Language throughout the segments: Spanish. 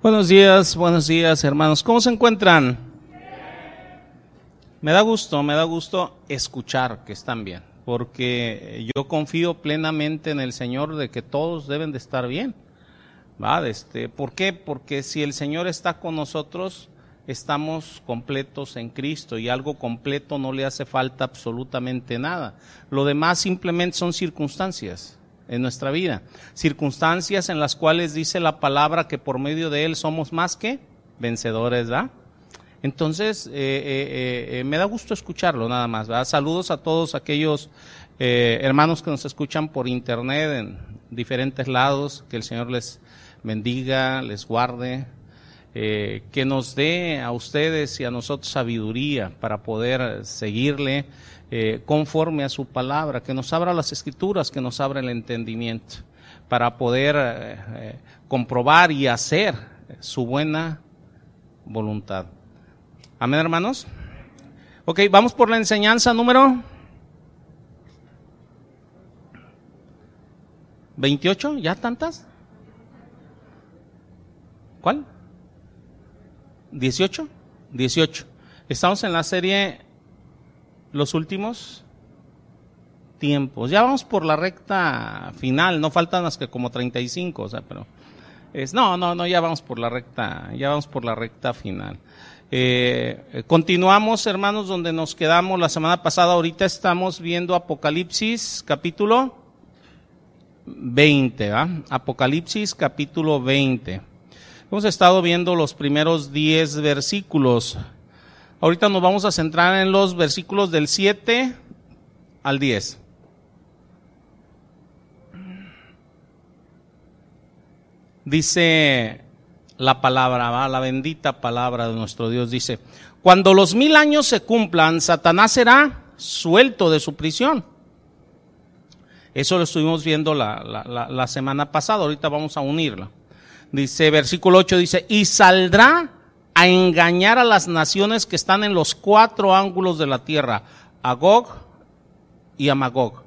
Buenos días, buenos días hermanos. ¿Cómo se encuentran? Me da gusto, me da gusto escuchar que están bien, porque yo confío plenamente en el Señor de que todos deben de estar bien. ¿Va? Este, ¿Por qué? Porque si el Señor está con nosotros, estamos completos en Cristo y algo completo no le hace falta absolutamente nada. Lo demás simplemente son circunstancias en nuestra vida. Circunstancias en las cuales dice la palabra que por medio de Él somos más que vencedores, ¿verdad? Entonces, eh, eh, eh, me da gusto escucharlo nada más, ¿verdad? Saludos a todos aquellos hermanos que nos escuchan por internet en diferentes lados, que el Señor les bendiga, les guarde, que nos dé a ustedes y a nosotros sabiduría para poder seguirle, eh, conforme a su palabra, que nos abra las escrituras, que nos abra el entendimiento, para poder eh, eh, comprobar y hacer su buena voluntad. Amén, hermanos. Ok, vamos por la enseñanza número 28, ¿ya tantas? ¿Cuál? 18, 18. Estamos en la serie los últimos tiempos. Ya vamos por la recta final, no faltan más que como 35, o sea, pero es no, no, no, ya vamos por la recta, ya vamos por la recta final. Eh, continuamos, hermanos, donde nos quedamos la semana pasada. Ahorita estamos viendo Apocalipsis capítulo 20, ¿va? Apocalipsis capítulo 20. Hemos estado viendo los primeros 10 versículos. Ahorita nos vamos a centrar en los versículos del 7 al 10. Dice la palabra, la bendita palabra de nuestro Dios, dice, cuando los mil años se cumplan, Satanás será suelto de su prisión. Eso lo estuvimos viendo la, la semana pasada, ahorita vamos a unirla. Dice, versículo 8 dice, y saldrá a engañar a las naciones que están en los cuatro ángulos de la tierra, a Gog y a Magog,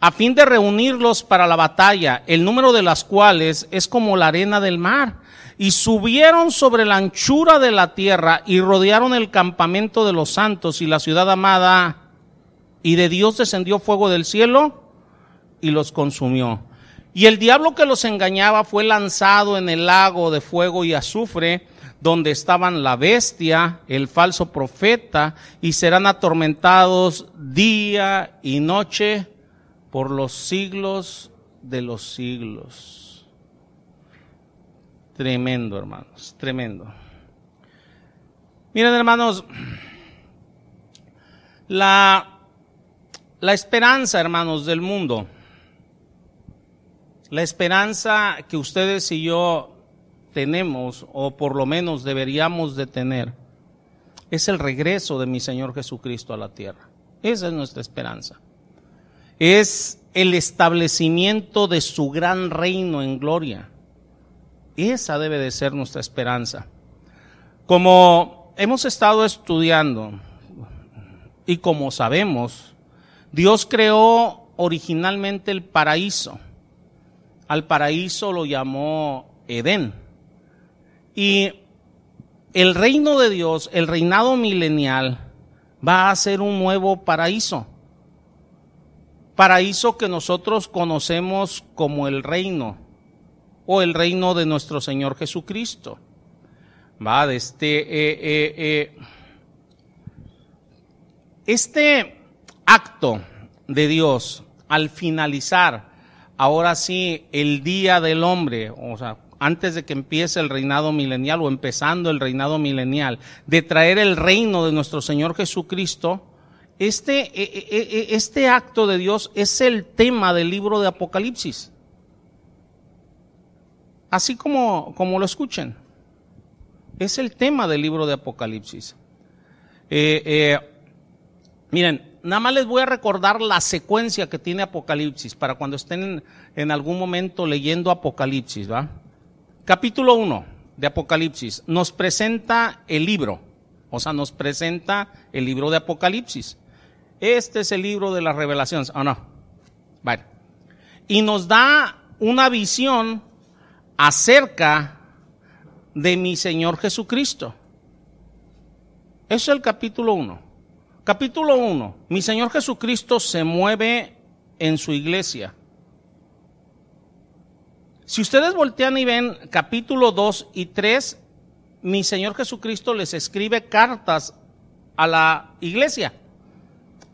a fin de reunirlos para la batalla, el número de las cuales es como la arena del mar. Y subieron sobre la anchura de la tierra y rodearon el campamento de los santos y la ciudad amada. Y de Dios descendió fuego del cielo y los consumió. Y el diablo que los engañaba fue lanzado en el lago de fuego y azufre, donde estaban la bestia, el falso profeta, y serán atormentados día y noche por los siglos de los siglos. Tremendo, hermanos, tremendo. Miren, hermanos, la, la esperanza, hermanos, del mundo, la esperanza que ustedes y yo tenemos, o por lo menos deberíamos de tener, es el regreso de mi Señor Jesucristo a la tierra. Esa es nuestra esperanza. Es el establecimiento de su gran reino en gloria. Esa debe de ser nuestra esperanza. Como hemos estado estudiando y como sabemos, Dios creó originalmente el paraíso. Al paraíso lo llamó Edén. Y el reino de Dios, el reinado milenial, va a ser un nuevo paraíso. Paraíso que nosotros conocemos como el reino o el reino de nuestro Señor Jesucristo. Va, de este, eh, eh, eh, este acto de Dios al finalizar, ahora sí, el día del hombre, o sea, antes de que empiece el reinado milenial o empezando el reinado milenial, de traer el reino de nuestro Señor Jesucristo, este, e, e, e, este acto de Dios es el tema del libro de Apocalipsis. Así como, como lo escuchen. Es el tema del libro de Apocalipsis. Eh, eh, miren, nada más les voy a recordar la secuencia que tiene Apocalipsis para cuando estén en, en algún momento leyendo Apocalipsis, ¿va? Capítulo 1 de Apocalipsis nos presenta el libro, o sea, nos presenta el libro de Apocalipsis. Este es el libro de las revelaciones, ¿o no? Vale. Y nos da una visión acerca de mi Señor Jesucristo. Eso es el capítulo 1. Capítulo 1. Mi Señor Jesucristo se mueve en su iglesia. Si ustedes voltean y ven capítulo 2 y 3, mi Señor Jesucristo les escribe cartas a la iglesia.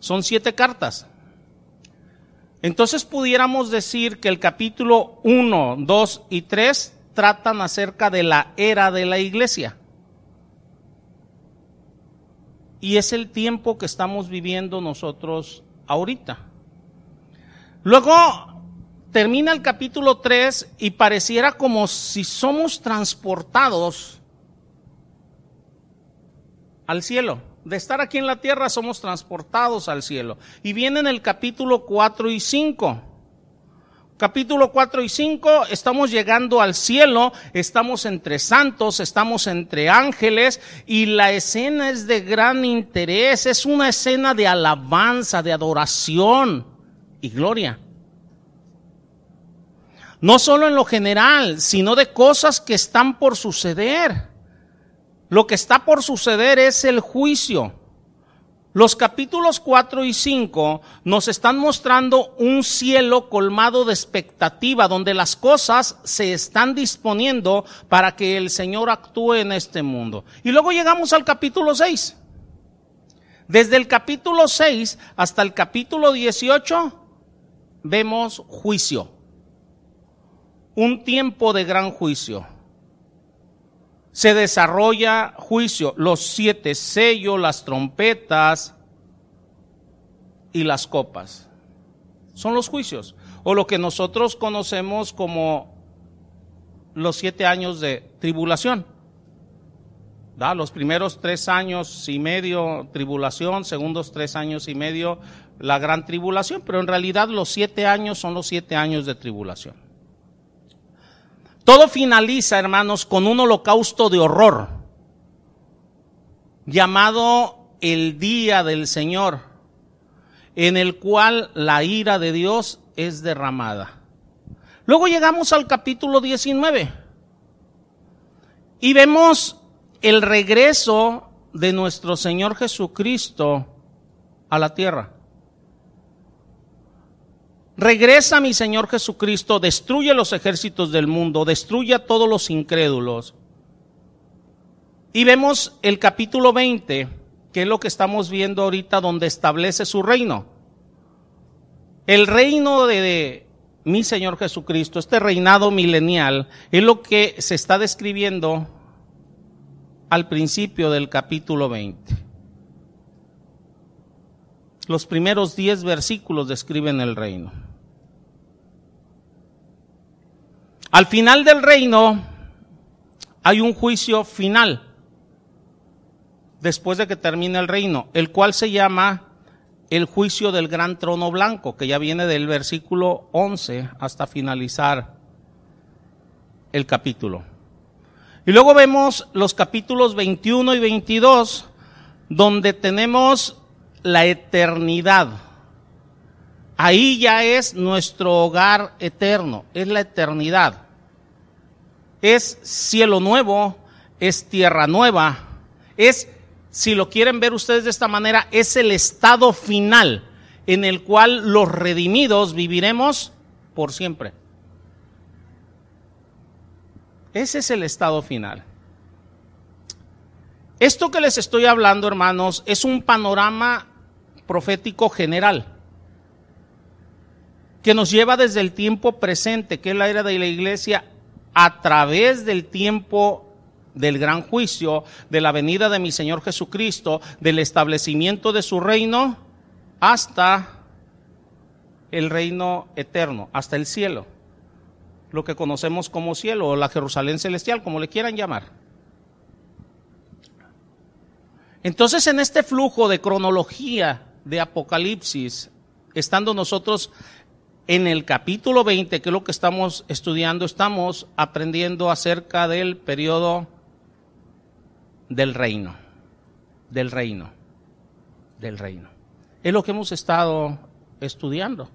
Son siete cartas. Entonces pudiéramos decir que el capítulo 1, 2 y 3 tratan acerca de la era de la iglesia. Y es el tiempo que estamos viviendo nosotros ahorita. Luego termina el capítulo 3 y pareciera como si somos transportados al cielo. De estar aquí en la tierra somos transportados al cielo. Y vienen el capítulo 4 y 5 capítulo 4 y 5, estamos llegando al cielo, estamos entre santos, estamos entre ángeles y la escena es de gran interés, es una escena de alabanza, de adoración y gloria. No solo en lo general, sino de cosas que están por suceder. Lo que está por suceder es el juicio. Los capítulos 4 y 5 nos están mostrando un cielo colmado de expectativa, donde las cosas se están disponiendo para que el Señor actúe en este mundo. Y luego llegamos al capítulo 6. Desde el capítulo 6 hasta el capítulo 18 vemos juicio. Un tiempo de gran juicio se desarrolla juicio, los siete sellos, las trompetas y las copas. Son los juicios, o lo que nosotros conocemos como los siete años de tribulación. ¿Da? Los primeros tres años y medio tribulación, segundos tres años y medio la gran tribulación, pero en realidad los siete años son los siete años de tribulación. Todo finaliza, hermanos, con un holocausto de horror llamado el día del Señor, en el cual la ira de Dios es derramada. Luego llegamos al capítulo 19 y vemos el regreso de nuestro Señor Jesucristo a la tierra. Regresa mi Señor Jesucristo, destruye los ejércitos del mundo, destruye a todos los incrédulos. Y vemos el capítulo 20, que es lo que estamos viendo ahorita, donde establece su reino. El reino de, mi Señor Jesucristo, este reinado milenial, es lo que se está describiendo al principio del capítulo 20. Los primeros diez versículos describen el reino. Al final del reino hay un juicio final, después de que termine el reino, el cual se llama el juicio del gran trono blanco, que ya viene del versículo 11 hasta finalizar el capítulo. Y luego vemos los capítulos 21 y 22, donde tenemos la eternidad. Ahí ya es nuestro hogar eterno, es la eternidad. Es cielo nuevo, es tierra nueva, es, si lo quieren ver ustedes de esta manera, es el estado final en el cual los redimidos viviremos por siempre. Ese es el estado final. Esto que les estoy hablando, hermanos, es un panorama profético general que nos lleva desde el tiempo presente, que es la era de la iglesia, a través del tiempo del gran juicio, de la venida de mi Señor Jesucristo, del establecimiento de su reino, hasta el reino eterno, hasta el cielo, lo que conocemos como cielo o la Jerusalén celestial, como le quieran llamar. Entonces, en este flujo de cronología de Apocalipsis, estando nosotros en el capítulo 20, que es lo que estamos estudiando, estamos aprendiendo acerca del periodo del reino, del reino, del reino. Es lo que hemos estado estudiando.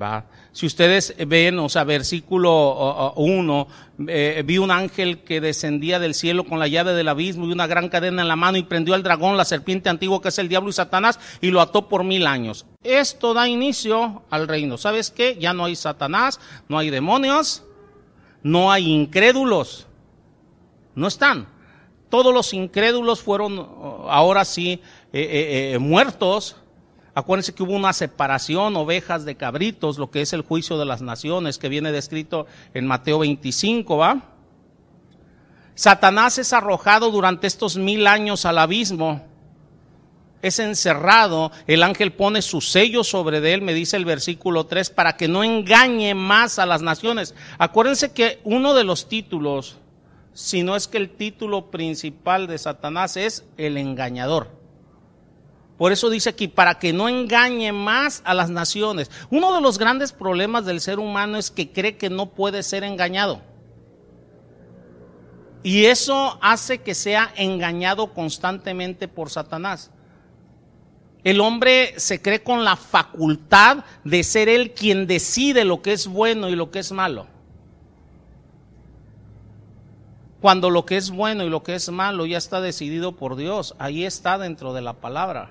¿Va? Si ustedes ven, o sea, versículo 1, eh, vi un ángel que descendía del cielo con la llave del abismo y una gran cadena en la mano y prendió al dragón, la serpiente antigua que es el diablo y Satanás, y lo ató por mil años. Esto da inicio al reino. ¿Sabes qué? Ya no hay Satanás, no hay demonios, no hay incrédulos. No están. Todos los incrédulos fueron ahora sí eh, eh, muertos Acuérdense que hubo una separación, ovejas de cabritos, lo que es el juicio de las naciones, que viene descrito en Mateo 25, ¿va? Satanás es arrojado durante estos mil años al abismo, es encerrado, el ángel pone su sello sobre él, me dice el versículo 3, para que no engañe más a las naciones. Acuérdense que uno de los títulos, si no es que el título principal de Satanás es el engañador. Por eso dice aquí, para que no engañe más a las naciones. Uno de los grandes problemas del ser humano es que cree que no puede ser engañado. Y eso hace que sea engañado constantemente por Satanás. El hombre se cree con la facultad de ser él quien decide lo que es bueno y lo que es malo. Cuando lo que es bueno y lo que es malo ya está decidido por Dios, ahí está dentro de la palabra.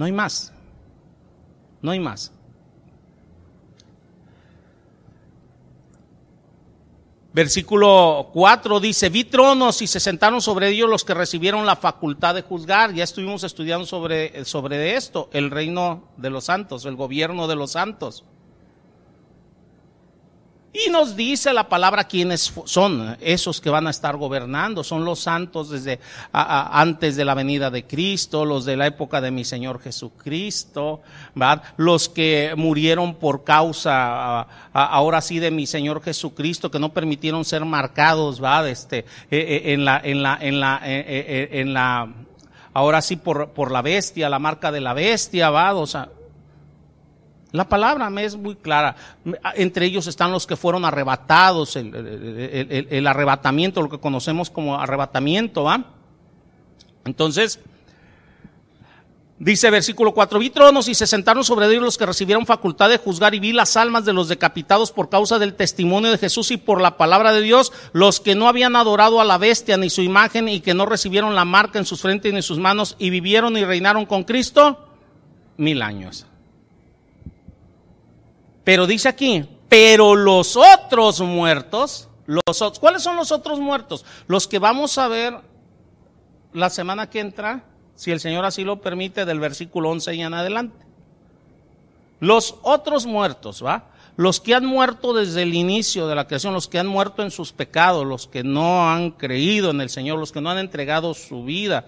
No hay más. No hay más. Versículo 4 dice, vi tronos y se sentaron sobre ellos los que recibieron la facultad de juzgar. Ya estuvimos estudiando sobre, sobre esto, el reino de los santos, el gobierno de los santos. Y nos dice la palabra quiénes son esos que van a estar gobernando. Son los santos desde antes de la venida de Cristo, los de la época de mi Señor Jesucristo, ¿verdad? los que murieron por causa ahora sí de mi Señor Jesucristo, que no permitieron ser marcados, ¿verdad? Este, eh, eh, en la, en la, en la, eh, en la, ahora sí por, por la bestia, la marca de la bestia, ¿verdad? O sea, la palabra me es muy clara. Entre ellos están los que fueron arrebatados, el, arrebatamiento, lo que conocemos como arrebatamiento, ¿va? Entonces, dice versículo 4, vi tronos y se sentaron sobre ellos los que recibieron facultad de juzgar y vi las almas de los decapitados por causa del testimonio de Jesús y por la palabra de Dios, los que no habían adorado a la bestia ni su imagen y que no recibieron la marca en sus frentes ni en sus manos y vivieron y reinaron con Cristo mil años. Pero dice aquí, pero los otros muertos, los otros, ¿cuáles son los otros muertos? Los que vamos a ver la semana que entra, si el Señor así lo permite, del versículo 11 y en adelante. Los otros muertos, ¿va? Los que han muerto desde el inicio de la creación, los que han muerto en sus pecados, los que no han creído en el Señor, los que no han entregado su vida,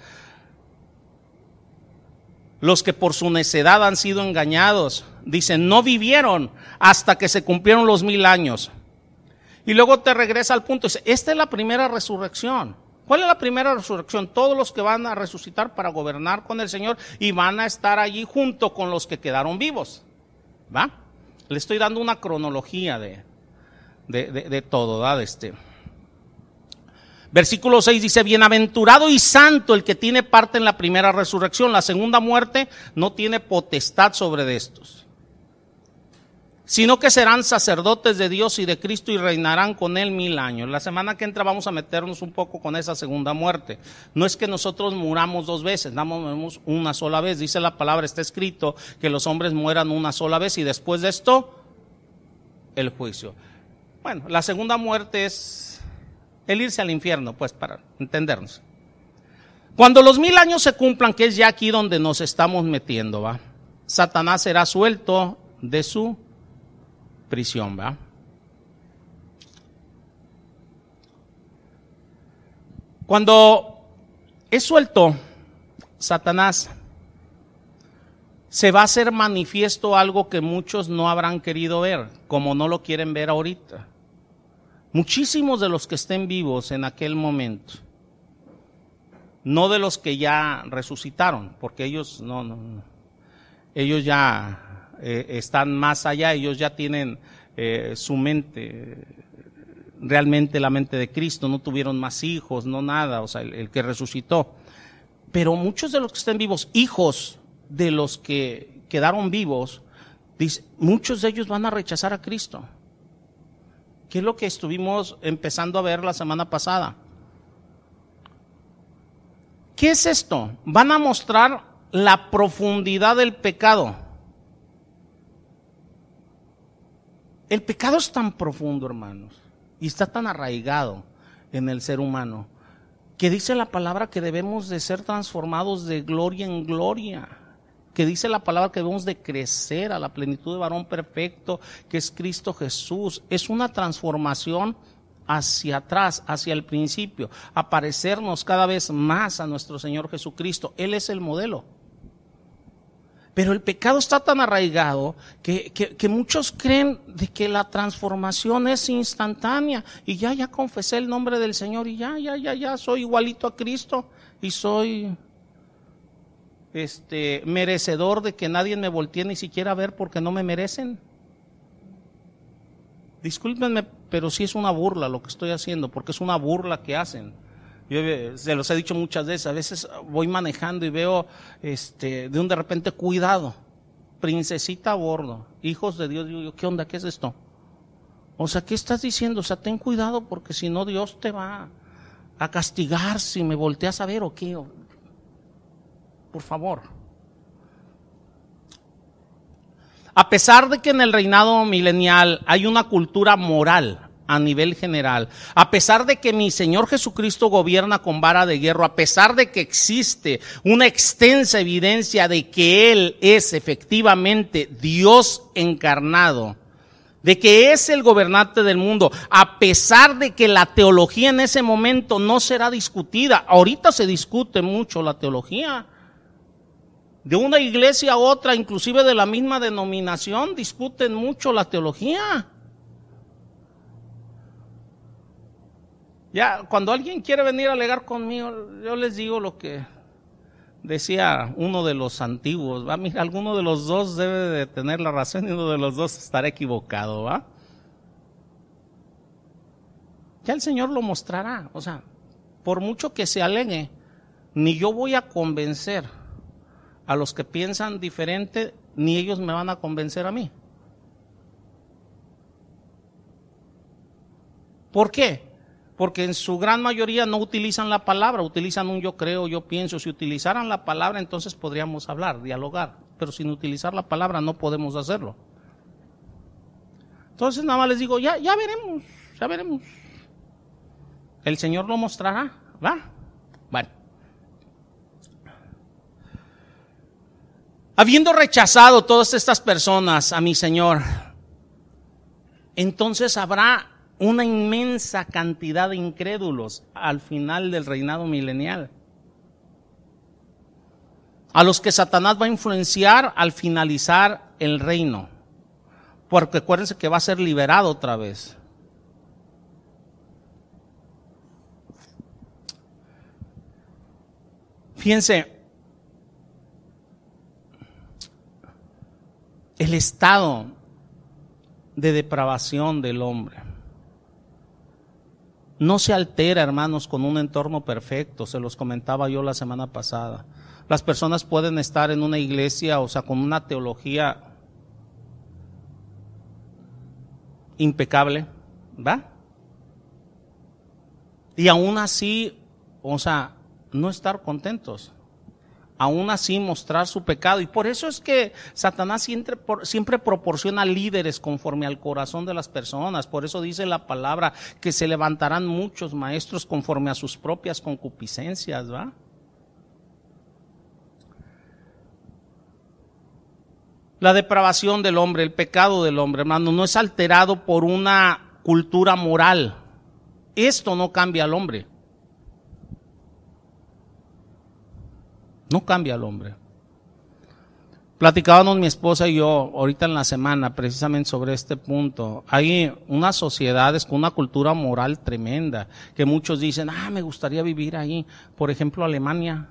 los que por su necedad han sido engañados, dicen, no vivieron hasta que se cumplieron los mil años. Y luego te regresa al punto, dice, esta es la primera resurrección. ¿Cuál es la primera resurrección? Todos los que van a resucitar para gobernar con el Señor y van a estar allí junto con los que quedaron vivos. ¿Va? Le estoy dando una cronología de, de, de, todo, ¿verdad? Este. Versículo 6 dice, bienaventurado y santo el que tiene parte en la primera resurrección. La segunda muerte no tiene potestad sobre estos, sino que serán sacerdotes de Dios y de Cristo y reinarán con él mil años. La semana que entra vamos a meternos un poco con esa segunda muerte. No es que nosotros muramos dos veces, damos una sola vez. Dice la palabra, está escrito que los hombres mueran una sola vez y después de esto, el juicio. Bueno, la segunda muerte es el irse al infierno, pues para entendernos. Cuando los mil años se cumplan, que es ya aquí donde nos estamos metiendo, ¿va? Satanás será suelto de su prisión, ¿va? Cuando es suelto, Satanás se va a hacer manifiesto algo que muchos no habrán querido ver, como no lo quieren ver ahorita. Muchísimos de los que estén vivos en aquel momento, no de los que ya resucitaron, porque ellos no, no ellos ya eh, están más allá, ellos ya tienen eh, su mente, realmente la mente de Cristo, no tuvieron más hijos, no nada, o sea, el, que resucitó. Pero muchos de los que estén vivos, hijos de los que quedaron vivos, muchos de ellos van a rechazar a Cristo. ¿Qué es lo que estuvimos empezando a ver la semana pasada? ¿Qué es esto? Van a mostrar la profundidad del pecado. El pecado es tan profundo, hermanos, y está tan arraigado en el ser humano, que dice la palabra que debemos de ser transformados de gloria en gloria, que dice la palabra que debemos de crecer a la plenitud de varón perfecto, que es Cristo Jesús. Es una transformación hacia atrás, hacia el principio, a parecernos cada vez más a nuestro Señor Jesucristo. Él es el modelo. Pero el pecado está tan arraigado que, que, muchos creen de que la transformación es instantánea y ya, ya confesé el nombre del Señor y ya, ya, ya, ya soy igualito a Cristo y soy este merecedor de que nadie me voltee ni siquiera a ver porque no me merecen. Discúlpenme, pero sí es una burla lo que estoy haciendo, porque es una burla que hacen. Yo eh, se los he dicho muchas veces, a veces voy manejando y veo este, de un de repente cuidado, princesita a bordo, hijos de Dios, digo ¿qué onda? ¿Qué es esto? O sea, ¿qué estás diciendo? O sea, ten cuidado porque si no Dios te va a castigar si me volteas a ver o qué. Por favor. A pesar de que en el reinado milenial hay una cultura moral, a nivel general, a pesar de que mi Señor Jesucristo gobierna con vara de hierro, a pesar de que existe una extensa evidencia de que Él es efectivamente Dios encarnado, de que es el gobernante del mundo, a pesar de que la teología en ese momento no será discutida, ahorita se discute mucho la teología, de una iglesia a otra, inclusive de la misma denominación, discuten mucho la teología. Ya, cuando alguien quiere venir a alegar conmigo, yo les digo lo que decía uno de los antiguos, va, mira, alguno de los dos debe de tener la razón y uno de los dos estará equivocado, ¿va? Ya el Señor lo mostrará, o sea, por mucho que se alegue, ni yo voy a convencer a los que piensan diferente, ni ellos me van a convencer a mí. ¿Por qué? porque en su gran mayoría no utilizan la palabra, utilizan un yo creo, yo pienso. Si utilizaran la palabra, entonces podríamos hablar, dialogar, pero sin utilizar la palabra no podemos hacerlo. Entonces nada más les digo, ya, ya veremos, ya veremos. El Señor lo mostrará, ¿va? Bueno. Habiendo rechazado todas estas personas a mi Señor, entonces habrá una inmensa cantidad de incrédulos al final del reinado milenial. A los que Satanás va a influenciar al finalizar el reino. Porque acuérdense que va a ser liberado otra vez. Fíjense, el estado de depravación del hombre no se altera, hermanos, con un entorno perfecto, se los comentaba yo la semana pasada. Las personas pueden estar en una iglesia, o sea, con una teología impecable, ¿va? Y aún así, o sea, no estar contentos aún así mostrar su pecado. Y por eso es que Satanás siempre, proporciona líderes conforme al corazón de las personas. Por eso dice la palabra que se levantarán muchos maestros conforme a sus propias concupiscencias, ¿va? La depravación del hombre, el pecado del hombre, hermano, no es alterado por una cultura moral. Esto no cambia al hombre. No cambia al hombre. Platicábamos mi esposa y yo ahorita en la semana precisamente sobre este punto. Hay unas sociedades con una cultura moral tremenda que muchos dicen, ah, me gustaría vivir ahí. Por ejemplo, Alemania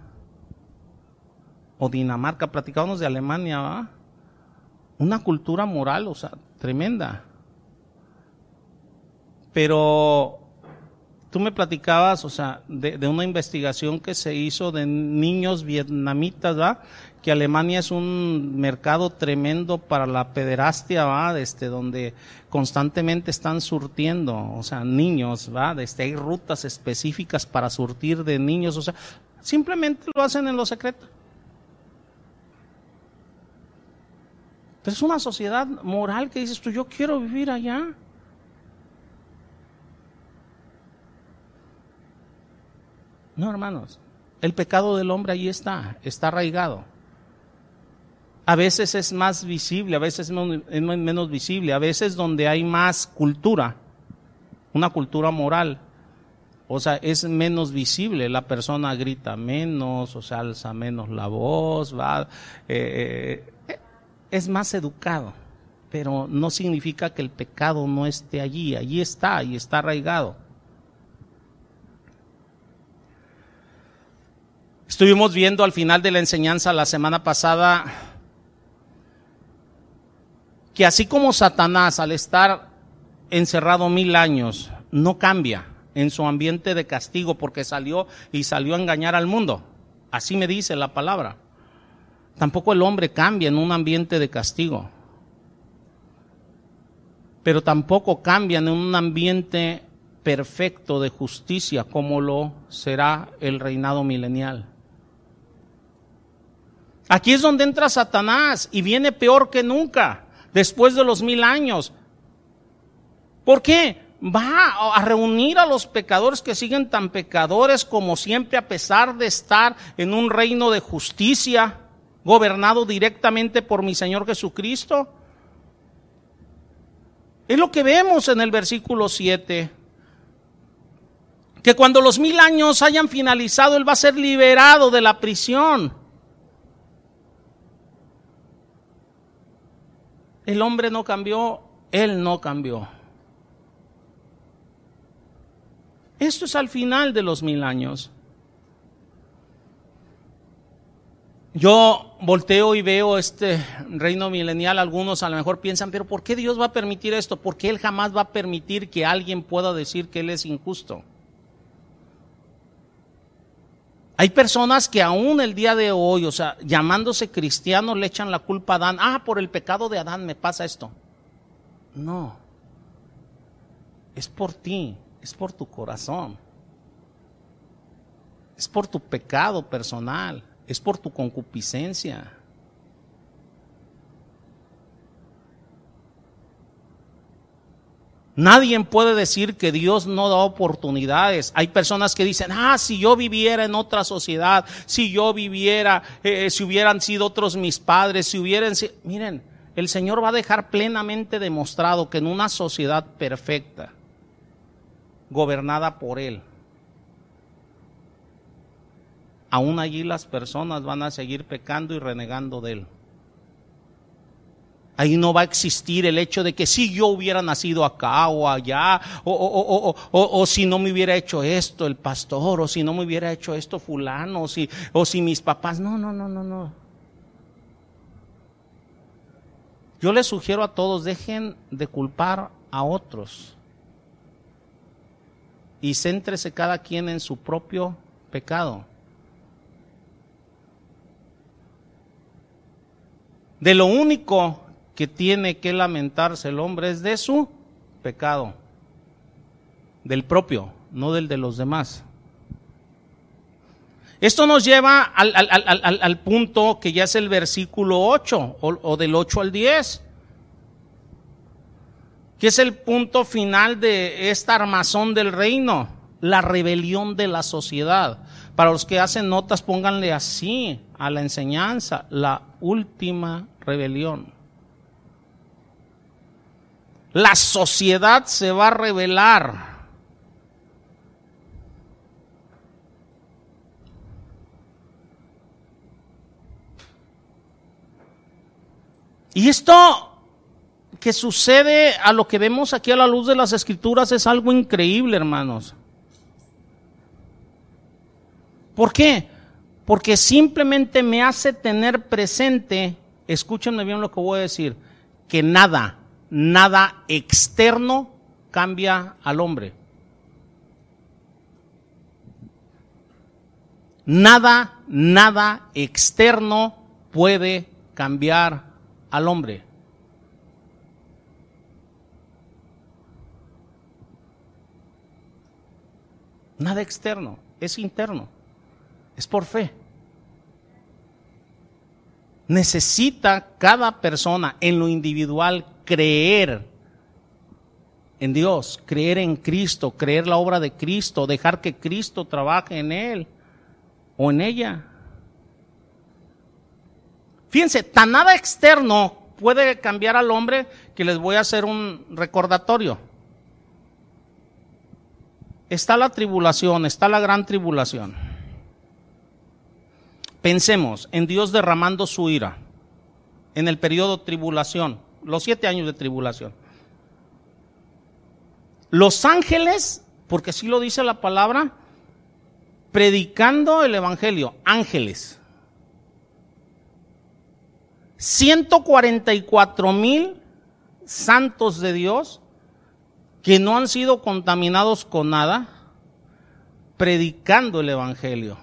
o Dinamarca. Platicábamos de Alemania, ¿va? Una cultura moral, o sea, tremenda. Pero tú me platicabas, o sea, de, de, una investigación que se hizo de niños vietnamitas, ¿va? Que Alemania es un mercado tremendo para la pederastia, ¿va? Este, donde constantemente están surtiendo, o sea, niños, ¿va? Este, hay rutas específicas para surtir de niños, o sea, simplemente lo hacen en lo secreto. Pero es una sociedad moral que dices tú, yo quiero vivir allá. No, hermanos, el pecado del hombre ahí está, está arraigado. A veces es más visible, a veces es menos visible, a veces donde hay más cultura, una cultura moral, o sea, es menos visible, la persona grita menos, o sea, alza menos la voz, va, eh, eh, es más educado, pero no significa que el pecado no esté allí, allí está y está arraigado. Estuvimos viendo al final de la enseñanza la semana pasada que así como Satanás al estar encerrado mil años no cambia en su ambiente de castigo porque salió y salió a engañar al mundo, así me dice la palabra, tampoco el hombre cambia en un ambiente de castigo, pero tampoco cambia en un ambiente perfecto de justicia como lo será el reinado milenial. Aquí es donde entra Satanás y viene peor que nunca, después de los mil años. ¿Por qué? Va a reunir a los pecadores que siguen tan pecadores como siempre, a pesar de estar en un reino de justicia, gobernado directamente por mi Señor Jesucristo. Es lo que vemos en el versículo 7. Que cuando los mil años hayan finalizado, Él va a ser liberado de la prisión. El hombre no cambió, él no cambió. Esto es al final de los mil años. Yo volteo y veo este reino milenial, algunos a lo mejor piensan, pero ¿por qué Dios va a permitir esto? Porque Él jamás va a permitir que alguien pueda decir que Él es injusto. Hay personas que aún el día de hoy, o sea, llamándose cristianos, le echan la culpa a Adán. Ah, por el pecado de Adán me pasa esto. No. Es por ti, es por tu corazón. Es por tu pecado personal, es por tu concupiscencia. Nadie puede decir que Dios no da oportunidades. Hay personas que dicen, ah, si yo viviera en otra sociedad, si yo viviera, eh, si hubieran sido otros mis padres, si hubieran sido... Miren, el Señor va a dejar plenamente demostrado que en una sociedad perfecta, gobernada por Él, aún allí las personas van a seguir pecando y renegando de Él. Ahí no va a existir el hecho de que si yo hubiera nacido acá o allá, o, o, si no me hubiera hecho esto el pastor, o si no me hubiera hecho esto fulano, o si, o si mis papás. No, no, no, no, no. Yo les sugiero a todos, dejen de culpar a otros y céntrese cada quien en su propio pecado. De lo único que tiene que lamentarse el hombre es de su pecado, del propio, no del de los demás. Esto nos lleva al, punto que ya es el versículo 8 o, o del 8 al 10, que es el punto final de esta armazón del reino, la rebelión de la sociedad. Para los que hacen notas, pónganle así a la enseñanza, la última rebelión. La sociedad se va a revelar. Y esto que sucede a lo que vemos aquí a la luz de las escrituras es algo increíble, hermanos. ¿Por qué? Porque simplemente me hace tener presente, escúchenme bien lo que voy a decir, que nada, nada externo cambia al hombre. Nada, nada externo puede cambiar al hombre. Nada externo, es interno, es por fe. Necesita cada persona en lo individual creer en Dios, creer en Cristo, creer la obra de Cristo, dejar que Cristo trabaje en él o en ella. Fíjense, tan nada externo puede cambiar al hombre que les voy a hacer un recordatorio está la tribulación, está la gran tribulación. Pensemos en Dios derramando su ira en el periodo tribulación, los siete años de tribulación. Los ángeles, porque así lo dice la palabra, predicando el Evangelio, ángeles. 144 mil santos de Dios que no han sido contaminados con nada, predicando el Evangelio.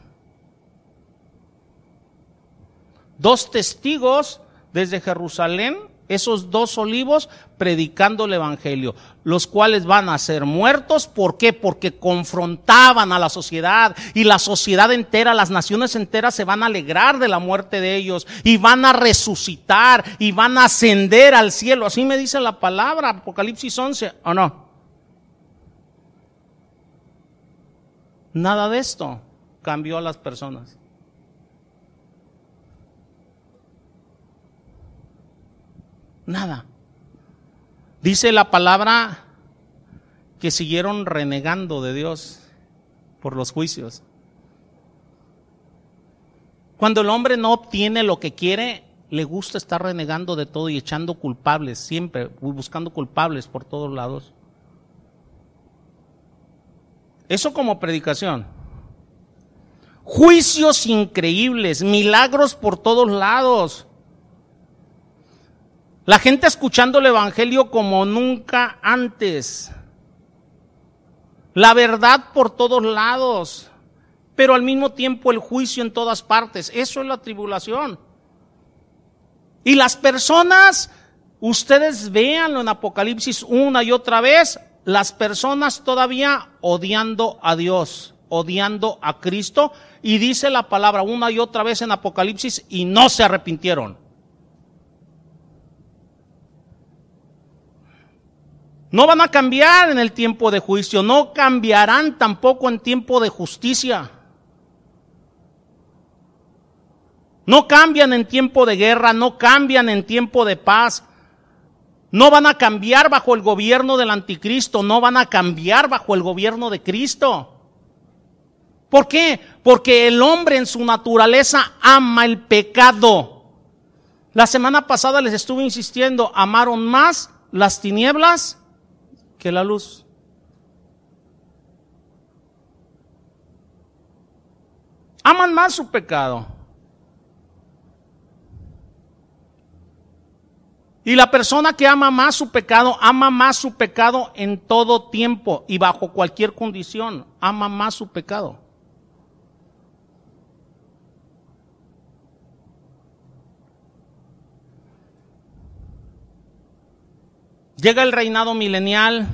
Dos testigos desde Jerusalén, esos dos olivos, predicando el Evangelio, los cuales van a ser muertos. ¿Por qué? Porque confrontaban a la sociedad y la sociedad entera, las naciones enteras se van a alegrar de la muerte de ellos y van a resucitar y van a ascender al cielo. Así me dice la palabra, Apocalipsis 11, ¿o no? Nada de esto cambió a las personas. Nada. Dice la palabra que siguieron renegando de Dios por los juicios. Cuando el hombre no obtiene lo que quiere, le gusta estar renegando de todo y echando culpables, siempre buscando culpables por todos lados. Eso como predicación. Juicios increíbles, milagros por todos lados. La gente escuchando el Evangelio como nunca antes. La verdad por todos lados. Pero al mismo tiempo el juicio en todas partes. Eso es la tribulación. Y las personas, ustedes véanlo en Apocalipsis una y otra vez, las personas todavía odiando a Dios, odiando a Cristo, y dice la palabra una y otra vez en Apocalipsis, y no se arrepintieron. No van a cambiar en el tiempo de juicio, no cambiarán tampoco en tiempo de justicia. No cambian en tiempo de guerra, no cambian en tiempo de paz. No van a cambiar bajo el gobierno del anticristo, no van a cambiar bajo el gobierno de Cristo. ¿Por qué? Porque el hombre en su naturaleza ama el pecado. La semana pasada les estuve insistiendo, amaron más las tinieblas que la luz. Aman más su pecado. Y la persona que ama más su pecado, ama más su pecado en todo tiempo y bajo cualquier condición, ama más su pecado. Llega el reinado milenial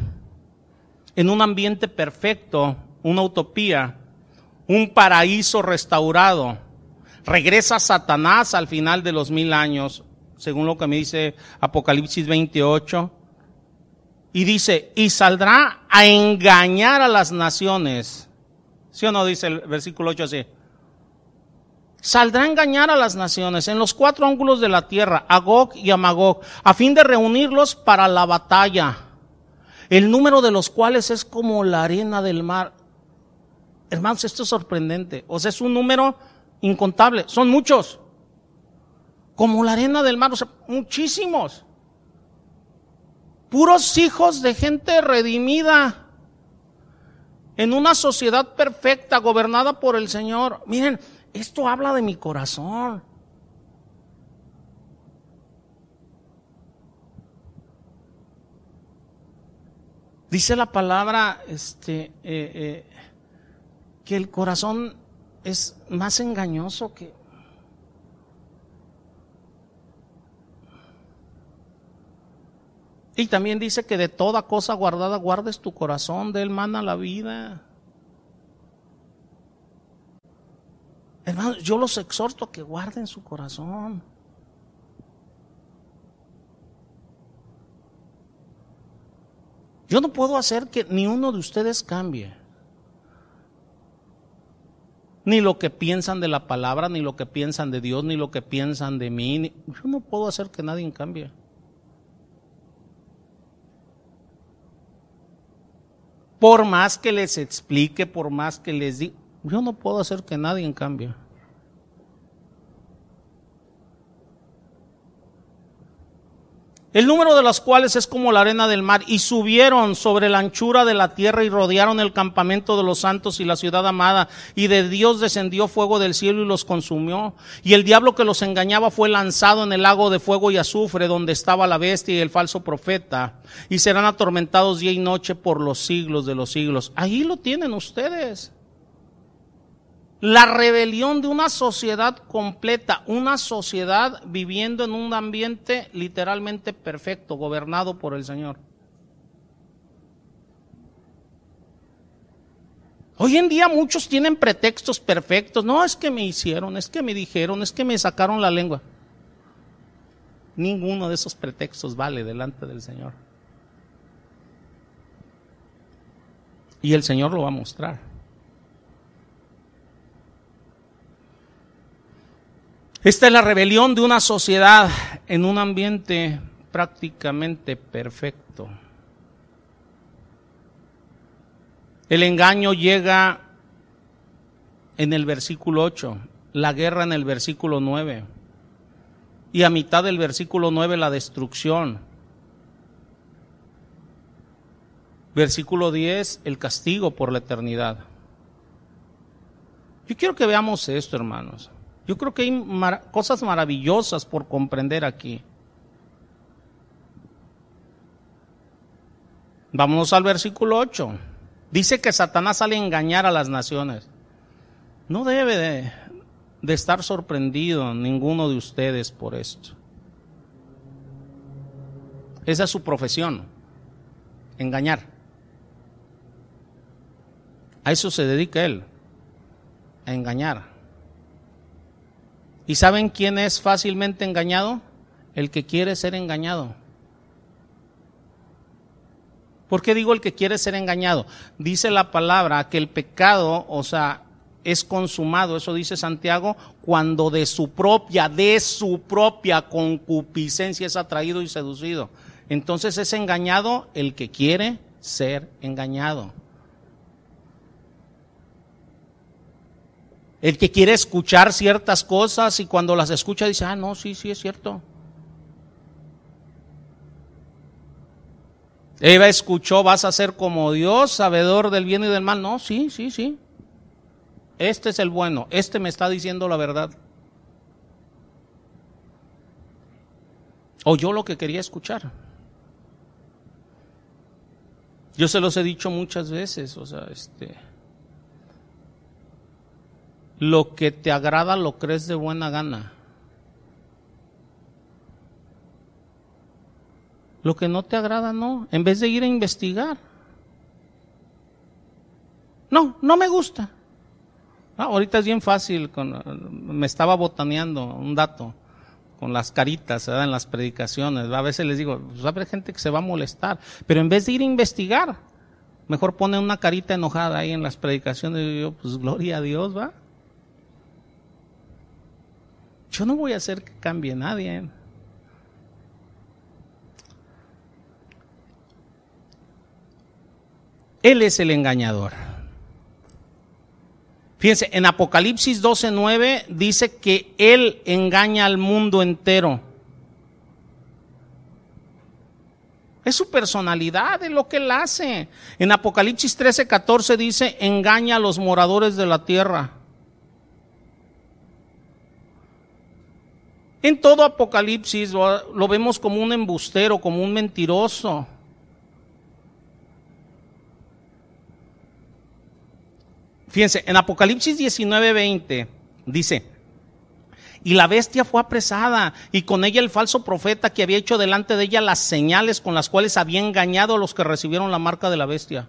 en un ambiente perfecto, una utopía, un paraíso restaurado. Regresa Satanás al final de los mil años según lo que me dice Apocalipsis 28. Y dice, y saldrá a engañar a las naciones. ¿Sí o no dice el versículo 8 así? Saldrá a engañar a las naciones en los cuatro ángulos de la tierra, a Gog y a Magog, a fin de reunirlos para la batalla, el número de los cuales es como la arena del mar. Hermanos, esto es sorprendente. O sea, es un número incontable. Son muchos como la arena del mar, o sea, muchísimos. Puros hijos de gente redimida en una sociedad perfecta, gobernada por el Señor. Miren, esto habla de mi corazón. Dice la palabra este, eh, eh, que el corazón es más engañoso que... Y también dice que de toda cosa guardada guardes tu corazón, de él mana la vida. Hermanos, yo los exhorto a que guarden su corazón. Yo no puedo hacer que ni uno de ustedes cambie. Ni lo que piensan de la palabra, ni lo que piensan de Dios, ni lo que piensan de mí. Yo no puedo hacer que nadie cambie. Por más que les explique, por más que les diga, yo no puedo hacer que nadie cambie. el número de las cuales es como la arena del mar, y subieron sobre la anchura de la tierra y rodearon el campamento de los santos y la ciudad amada, y de Dios descendió fuego del cielo y los consumió, y el diablo que los engañaba fue lanzado en el lago de fuego y azufre, donde estaba la bestia y el falso profeta, y serán atormentados día y noche por los siglos de los siglos. Ahí lo tienen ustedes la rebelión de una sociedad completa, una sociedad viviendo en un ambiente literalmente perfecto, gobernado por el Señor. Hoy en día muchos tienen pretextos perfectos. No, es que me hicieron, es que me dijeron, es que me sacaron la lengua. Ninguno de esos pretextos vale delante del Señor. Y el Señor lo va a mostrar. Esta es la rebelión de una sociedad en un ambiente prácticamente perfecto. El engaño llega en el versículo 8, la guerra en el versículo 9 y a mitad del versículo 9 la destrucción. Versículo 10, el castigo por la eternidad. Yo quiero que veamos esto, hermanos. Yo creo que hay cosas maravillosas por comprender aquí. Vamos al versículo 8. Dice que Satanás sale a engañar a las naciones. No debe de, de estar sorprendido ninguno de ustedes por esto. Esa es su profesión, engañar. A eso se dedica él, a engañar. ¿Y saben quién es fácilmente engañado? El que quiere ser engañado. ¿Por qué digo el que quiere ser engañado? Dice la palabra que el pecado, o sea, es consumado, eso dice Santiago, cuando de su propia, de su propia concupiscencia es atraído y seducido. Entonces es engañado el que quiere ser engañado. El que quiere escuchar ciertas cosas y cuando las escucha dice, ah, no, sí, sí, es cierto. Eva escuchó, vas a ser como Dios, sabedor del bien y del mal. No, sí, sí, sí. Este es el bueno, este me está diciendo la verdad. O yo lo que quería escuchar. Yo se los he dicho muchas veces, o sea, este lo que te agrada lo crees de buena gana. Lo que no te agrada, no. En vez de ir a investigar. No, no me gusta. Ah, ahorita es bien fácil. me estaba botaneando un dato con las caritas en las predicaciones. A veces les digo, pues habrá gente que se va a molestar. Pero en vez de ir a investigar, mejor pone una carita enojada ahí en las predicaciones. Y yo, pues gloria a Dios, va. Yo no voy a hacer que cambie nadie. Él es el engañador. Fíjense, en Apocalipsis 12:9 dice que Él engaña al mundo entero. Es su personalidad, es lo que Él hace. En Apocalipsis 13:14 dice, engaña a los moradores de la tierra. En todo Apocalipsis lo, vemos como un embustero, como un mentiroso. Fíjense, en Apocalipsis 19:20 dice, y la bestia fue apresada, y con ella el falso profeta que había hecho delante de ella las señales con las cuales había engañado a los que recibieron la marca de la bestia.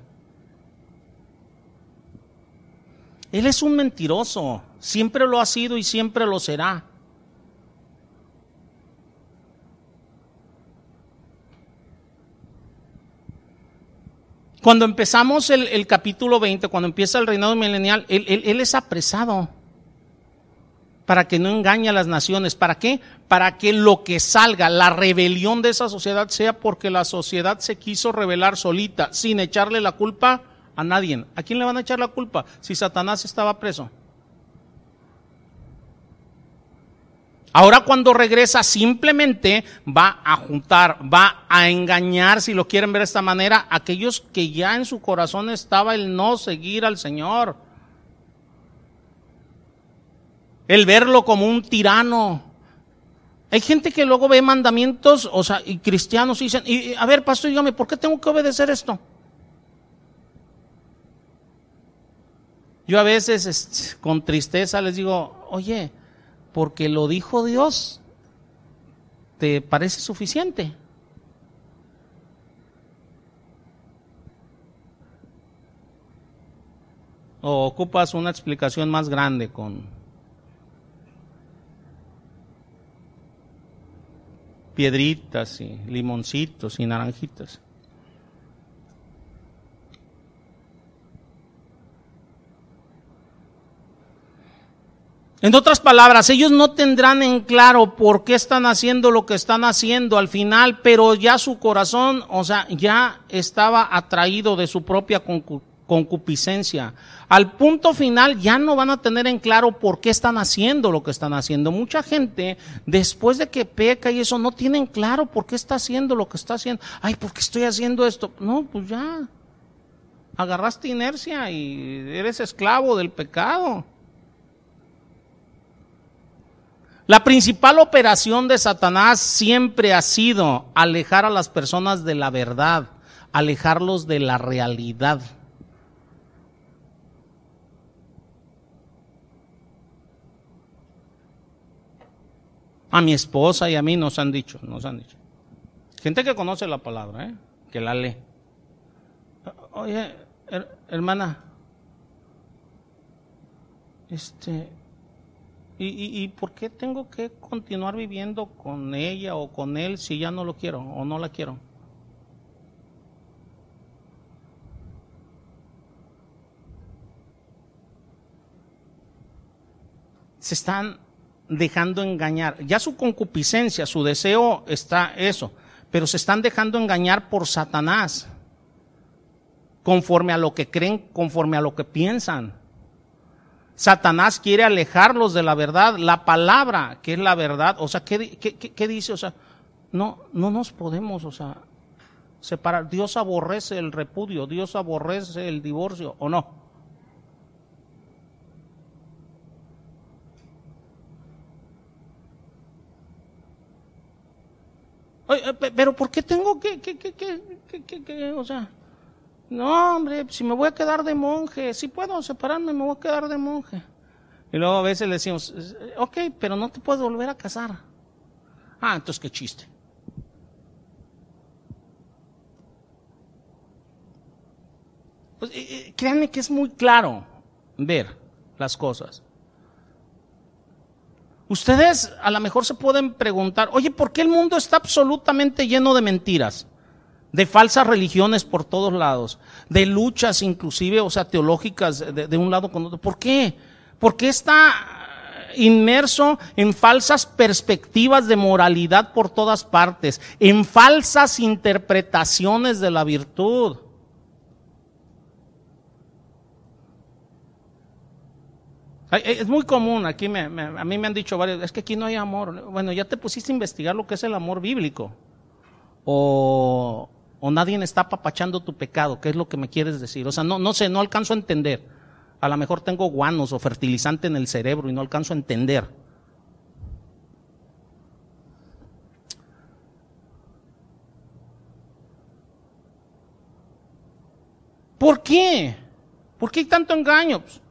Él es un mentiroso, siempre lo ha sido y siempre lo será. Cuando empezamos el, capítulo 20, cuando empieza el reinado milenial, él, él, es apresado para que no engañe a las naciones. ¿Para qué? Para que lo que salga, la rebelión de esa sociedad, sea porque la sociedad se quiso rebelar solita, sin echarle la culpa a nadie. ¿A quién le van a echar la culpa si Satanás estaba preso? Ahora cuando regresa simplemente va a juntar, va a engañar, si lo quieren ver de esta manera, aquellos que ya en su corazón estaba el no seguir al Señor. El verlo como un tirano. Hay gente que luego ve mandamientos, o sea, y cristianos dicen, y, a ver, pastor, dígame, ¿por qué tengo que obedecer esto? Yo a veces con tristeza les digo, oye, porque lo dijo Dios, ¿te parece suficiente? ¿O ocupas una explicación más grande con piedritas y limoncitos y naranjitas? En otras palabras, ellos no tendrán en claro por qué están haciendo lo que están haciendo al final, pero ya su corazón, o sea, ya estaba atraído de su propia concupiscencia. Al punto final ya no van a tener en claro por qué están haciendo lo que están haciendo. Mucha gente, después de que peca y eso, no tienen claro por qué está haciendo lo que está haciendo. Ay, ¿por qué estoy haciendo esto? No, pues ya. Agarraste inercia y eres esclavo del pecado. La principal operación de Satanás siempre ha sido alejar a las personas de la verdad, alejarlos de la realidad. A mi esposa y a mí nos han dicho, nos han dicho. Gente que conoce la palabra, ¿eh? que la lee. Oye, hermana, este, ¿Y, y, por qué tengo que continuar viviendo con ella o con él si ya no lo quiero o no la quiero? Se están dejando engañar. Ya su concupiscencia, su deseo está eso, pero se están dejando engañar por Satanás, conforme a lo que creen, conforme a lo que piensan. Satanás quiere alejarlos de la verdad, la palabra que es la verdad, o sea, ¿qué, dice? O sea, no, no nos podemos, o sea, separar. Dios aborrece el repudio, Dios aborrece el divorcio, ¿o no? pero ¿por qué tengo que, que, que, que, que, o sea, no, hombre, si me voy a quedar de monje, si puedo separarme, me voy a quedar de monje. Y luego a veces le decimos, ok, pero no te puedes volver a casar. Ah, entonces qué chiste. Pues, eh, eh, créanme que es muy claro ver las cosas. Ustedes a lo mejor se pueden preguntar, oye, ¿por qué el mundo está absolutamente lleno de mentiras? De falsas religiones por todos lados, de luchas inclusive, o sea, teológicas de, un lado con otro. ¿Por qué? Porque está inmerso en falsas perspectivas de moralidad por todas partes, en falsas interpretaciones de la virtud. Es muy común, aquí a mí me han dicho varios, es que aquí no hay amor. Bueno, ya te pusiste a investigar lo que es el amor bíblico. O, o nadie está apapachando tu pecado, ¿qué es lo que me quieres decir? O sea, no, no sé, no alcanzo a entender. A lo mejor tengo guanos o fertilizante en el cerebro y no alcanzo a entender. ¿Por qué? ¿Por qué hay tanto engaño? Pues,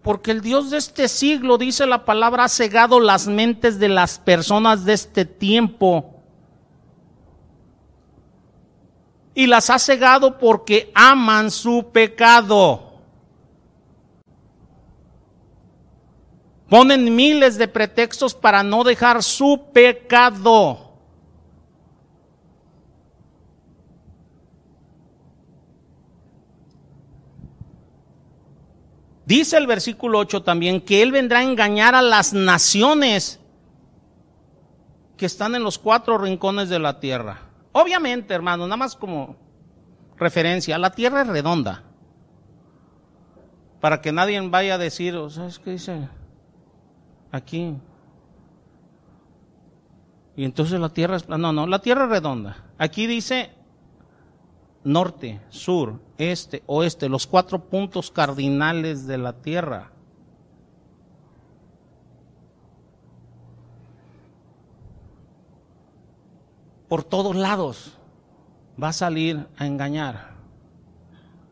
Porque el Dios de este siglo, dice la palabra, ha cegado las mentes de las personas de este tiempo. Y las ha cegado porque aman su pecado. Ponen miles de pretextos para no dejar su pecado. Dice el versículo 8 también que Él vendrá a engañar a las naciones que están en los cuatro rincones de la tierra. Obviamente, hermano, nada más como referencia, la tierra es redonda. Para que nadie vaya a decir, ¿sabes qué dice? Aquí. Y entonces la tierra es... No, no, la tierra es redonda. Aquí dice norte, sur, este, oeste, los cuatro puntos cardinales de la tierra. Por todos lados va a salir a engañar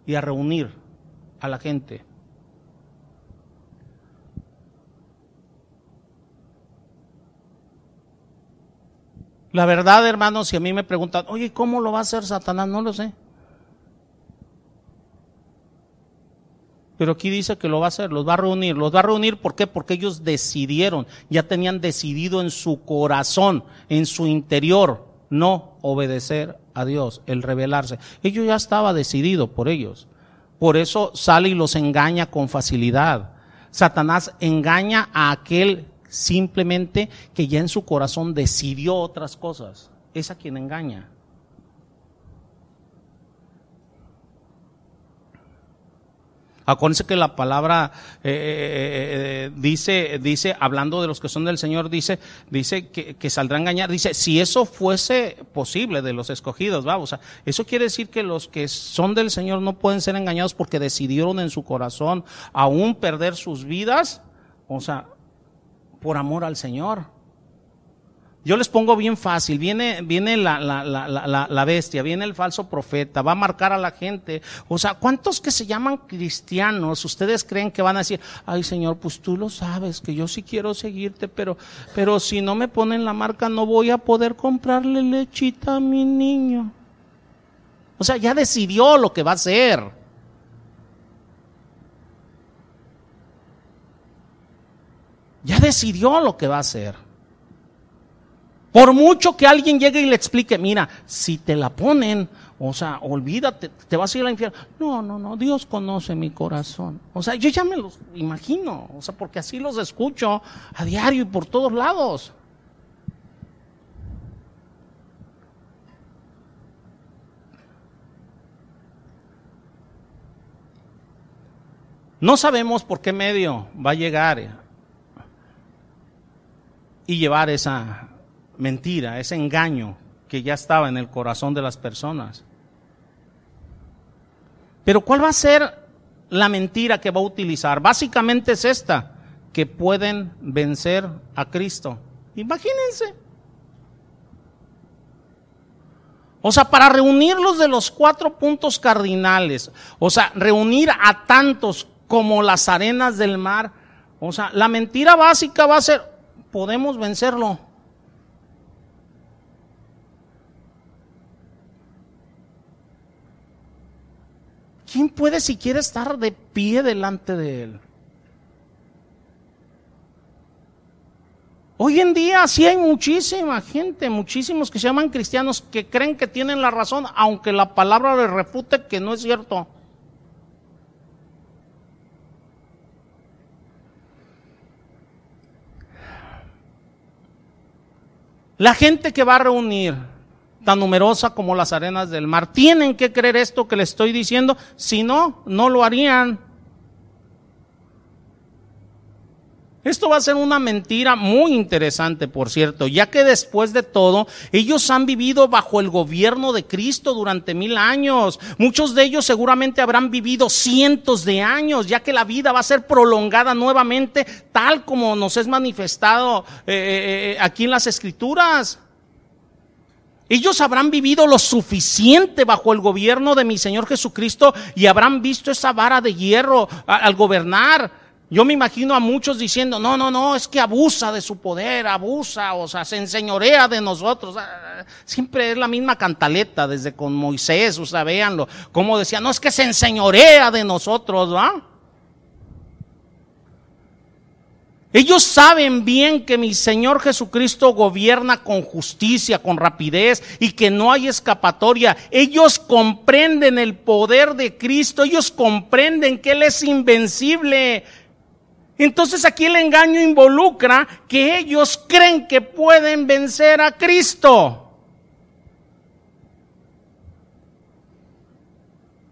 y a reunir a la gente. La verdad, hermanos, si a mí me preguntan, oye, ¿cómo lo va a hacer Satanás? No lo sé. Pero aquí dice que lo va a hacer, los va a reunir. Los va a reunir, ¿por qué? Porque ellos decidieron, ya tenían decidido en su corazón, en su interior, no obedecer a Dios, el rebelarse. Ellos ya estaba decidido por ellos. Por eso sale y los engaña con facilidad. Satanás engaña a aquel simplemente que ya en su corazón decidió otras cosas. Es a quien engaña. Acuérdense que la palabra eh, eh, eh, dice, dice, hablando de los que son del Señor, dice, dice que, que, saldrá a engañar. Dice, si eso fuese posible de los escogidos, vamos, eso quiere decir que los que son del Señor no pueden ser engañados porque decidieron en su corazón aún perder sus vidas. O sea, por amor al Señor. Yo les pongo bien fácil, viene, viene la, la, la, la, bestia, viene el falso profeta, va a marcar a la gente. O sea, ¿cuántos que se llaman cristianos ustedes creen que van a decir, ay Señor, pues tú lo sabes, que yo sí quiero seguirte, pero, pero si no me ponen la marca no voy a poder comprarle lechita a mi niño? O sea, ya decidió lo que va a hacer. Ya decidió lo que va a hacer. Por mucho que alguien llegue y le explique, mira, si te la ponen, o sea, olvídate, te vas a ir al infierno. No, no, no, Dios conoce mi corazón. O sea, yo ya me los imagino, o sea, porque así los escucho a diario y por todos lados. No sabemos por qué medio va a llegar y llevar esa mentira, ese engaño que ya estaba en el corazón de las personas. Pero ¿cuál va a ser la mentira que va a utilizar? Básicamente es esta, que pueden vencer a Cristo. Imagínense. O sea, para reunirlos de los cuatro puntos cardinales, o sea, reunir a tantos como las arenas del mar, o sea, la mentira básica va a ser, podemos vencerlo. ¿Quién puede siquiera estar de pie delante de Él? Hoy en día sí hay muchísima gente, muchísimos que se llaman cristianos que creen que tienen la razón, aunque la palabra les refute que no es cierto. La gente que va a reunir, tan numerosa como las arenas del mar, tienen que creer esto que les estoy diciendo, si no, no lo harían. Esto va a ser una mentira muy interesante, por cierto, ya que después de todo, ellos han vivido bajo el gobierno de Cristo durante mil años. Muchos de ellos seguramente habrán vivido cientos de años, ya que la vida va a ser prolongada nuevamente, tal como nos es manifestado eh, eh, eh, aquí en las Escrituras. Ellos habrán vivido lo suficiente bajo el gobierno de mi Señor Jesucristo y habrán visto esa vara de hierro al gobernar Yo me imagino a muchos diciendo, no, no, no, es que abusa de su poder, abusa, o sea, se enseñorea de nosotros. Ah, siempre es la misma cantaleta desde con Moisés, o sea, véanlo, como decía, no es que se enseñorea de nosotros, ¿va? Ellos saben bien que mi Señor Jesucristo gobierna con justicia, con rapidez y que no hay escapatoria. Ellos comprenden el poder de Cristo, ellos comprenden que Él es invencible. Entonces aquí el engaño involucra que ellos creen que pueden vencer a Cristo.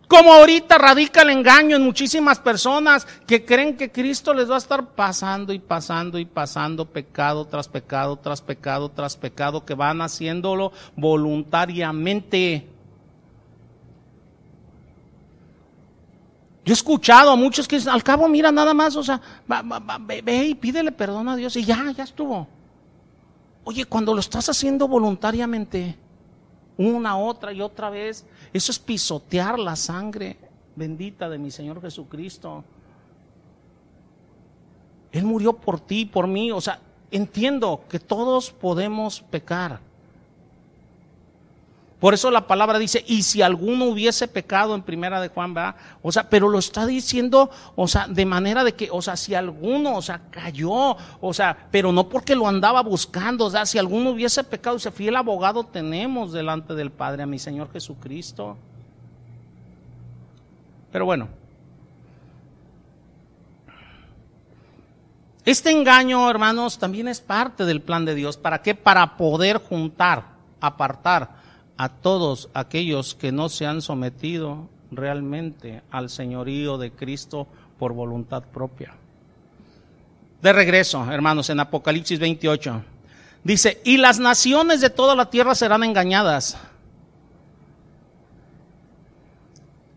Como ahorita radica el engaño en muchísimas personas que creen que Cristo les va a estar pasando y pasando y pasando pecado tras pecado tras pecado tras pecado que van haciéndolo voluntariamente. Yo he escuchado a muchos que dicen, al cabo, mira, nada más, o sea, ve, y pídele perdón a Dios y ya, ya estuvo. Oye, cuando lo estás haciendo voluntariamente, una, otra y otra vez, eso es pisotear la sangre bendita de mi Señor Jesucristo. Él murió por ti, por mí. O sea, entiendo que todos podemos pecar. Por eso la palabra dice, y si alguno hubiese pecado en primera de Juan, va, o sea, pero lo está diciendo, o sea, de manera de que, o sea, si alguno, o sea, cayó, o sea, pero no porque lo andaba buscando, o sea, si alguno hubiese pecado, ese fiel abogado tenemos delante del Padre a mi Señor Jesucristo. Pero bueno, este engaño, hermanos, también es parte del plan de Dios. ¿Para qué? Para poder juntar, apartar a todos aquellos que no se han sometido realmente al señorío de Cristo por voluntad propia. De regreso, hermanos, en Apocalipsis 28. Dice, y las naciones de toda la tierra serán engañadas.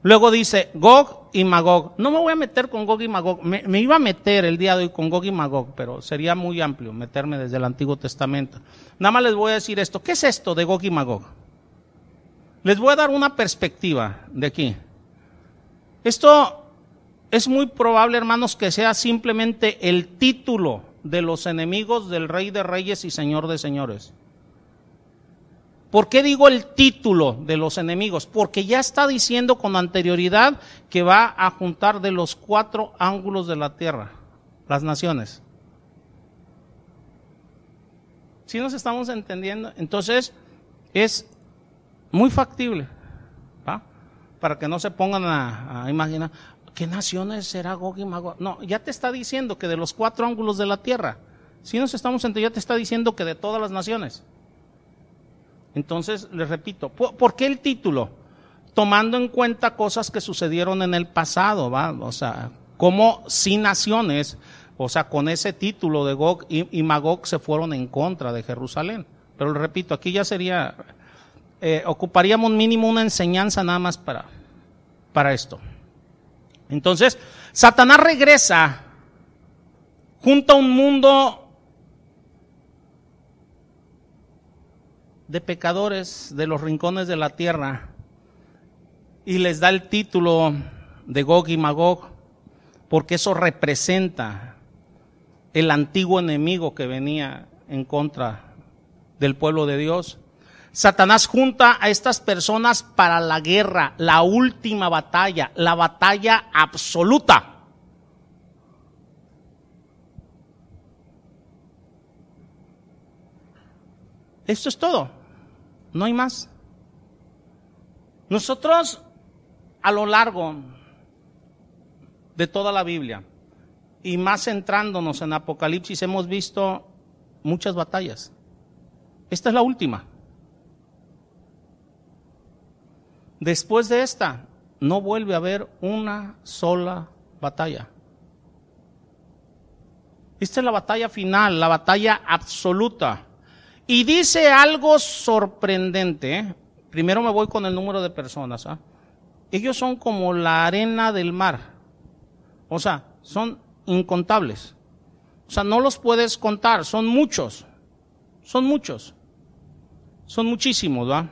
Luego dice, Gog y Magog. No me voy a meter con Gog y Magog. Me, iba a meter el día de hoy con Gog y Magog, pero sería muy amplio meterme desde el Antiguo Testamento. Nada más les voy a decir esto. ¿Qué es esto de Gog y Magog? Les voy a dar una perspectiva de aquí. Esto es muy probable, hermanos, que sea simplemente el título de los enemigos del Rey de Reyes y Señor de Señores. ¿Por qué digo el título de los enemigos? Porque ya está diciendo con anterioridad que va a juntar de los cuatro ángulos de la tierra las naciones. ¿Sí nos estamos entendiendo? Entonces, es muy factible, Para que no se pongan a, imaginar, ¿qué naciones será Gog y Magog? No, ya te está diciendo que de los cuatro ángulos de la tierra, si nos estamos entre, ya te está diciendo que de todas las naciones. Entonces, les repito, ¿por, qué el título? Tomando en cuenta cosas que sucedieron en el pasado, ¿va? O sea, como si naciones, o sea, con ese título de Gog y, Magog se fueron en contra de Jerusalén. Pero repito, aquí ya sería eh, ocuparíamos mínimo una enseñanza nada más para, para esto. Entonces, Satanás regresa junto a un mundo de pecadores de los rincones de la tierra y les da el título de Gog y Magog porque eso representa el antiguo enemigo que venía en contra del pueblo de Dios. Satanás junta a estas personas para la guerra, la última batalla, la batalla absoluta. Esto es todo, no hay más. Nosotros a lo largo de toda la Biblia y más centrándonos en Apocalipsis hemos visto muchas batallas. Esta es la última. Después de esta, no vuelve a haber una sola batalla. Esta es la batalla final, la batalla absoluta. Y dice algo sorprendente. ¿eh? Primero me voy con el número de personas. ¿ah? Ellos son como la arena del mar. O sea, son incontables. O sea, no los puedes contar, son muchos. Son muchos. Son muchísimos, ¿va?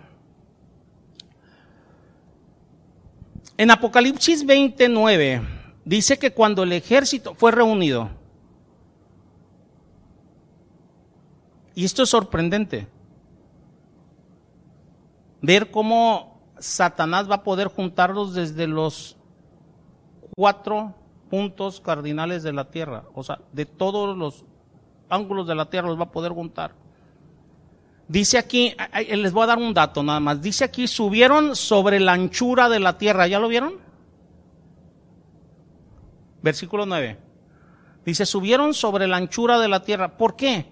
En Apocalipsis 29 dice que cuando el ejército fue reunido, y esto es sorprendente, ver cómo Satanás va a poder juntarlos desde los cuatro puntos cardinales de la tierra, o sea, de todos los ángulos de la tierra los va a poder juntar. Dice aquí, les voy a dar un dato nada más, dice aquí, subieron sobre la anchura de la tierra, ¿ya lo vieron? Versículo 9. Dice, subieron sobre la anchura de la tierra. ¿Por qué?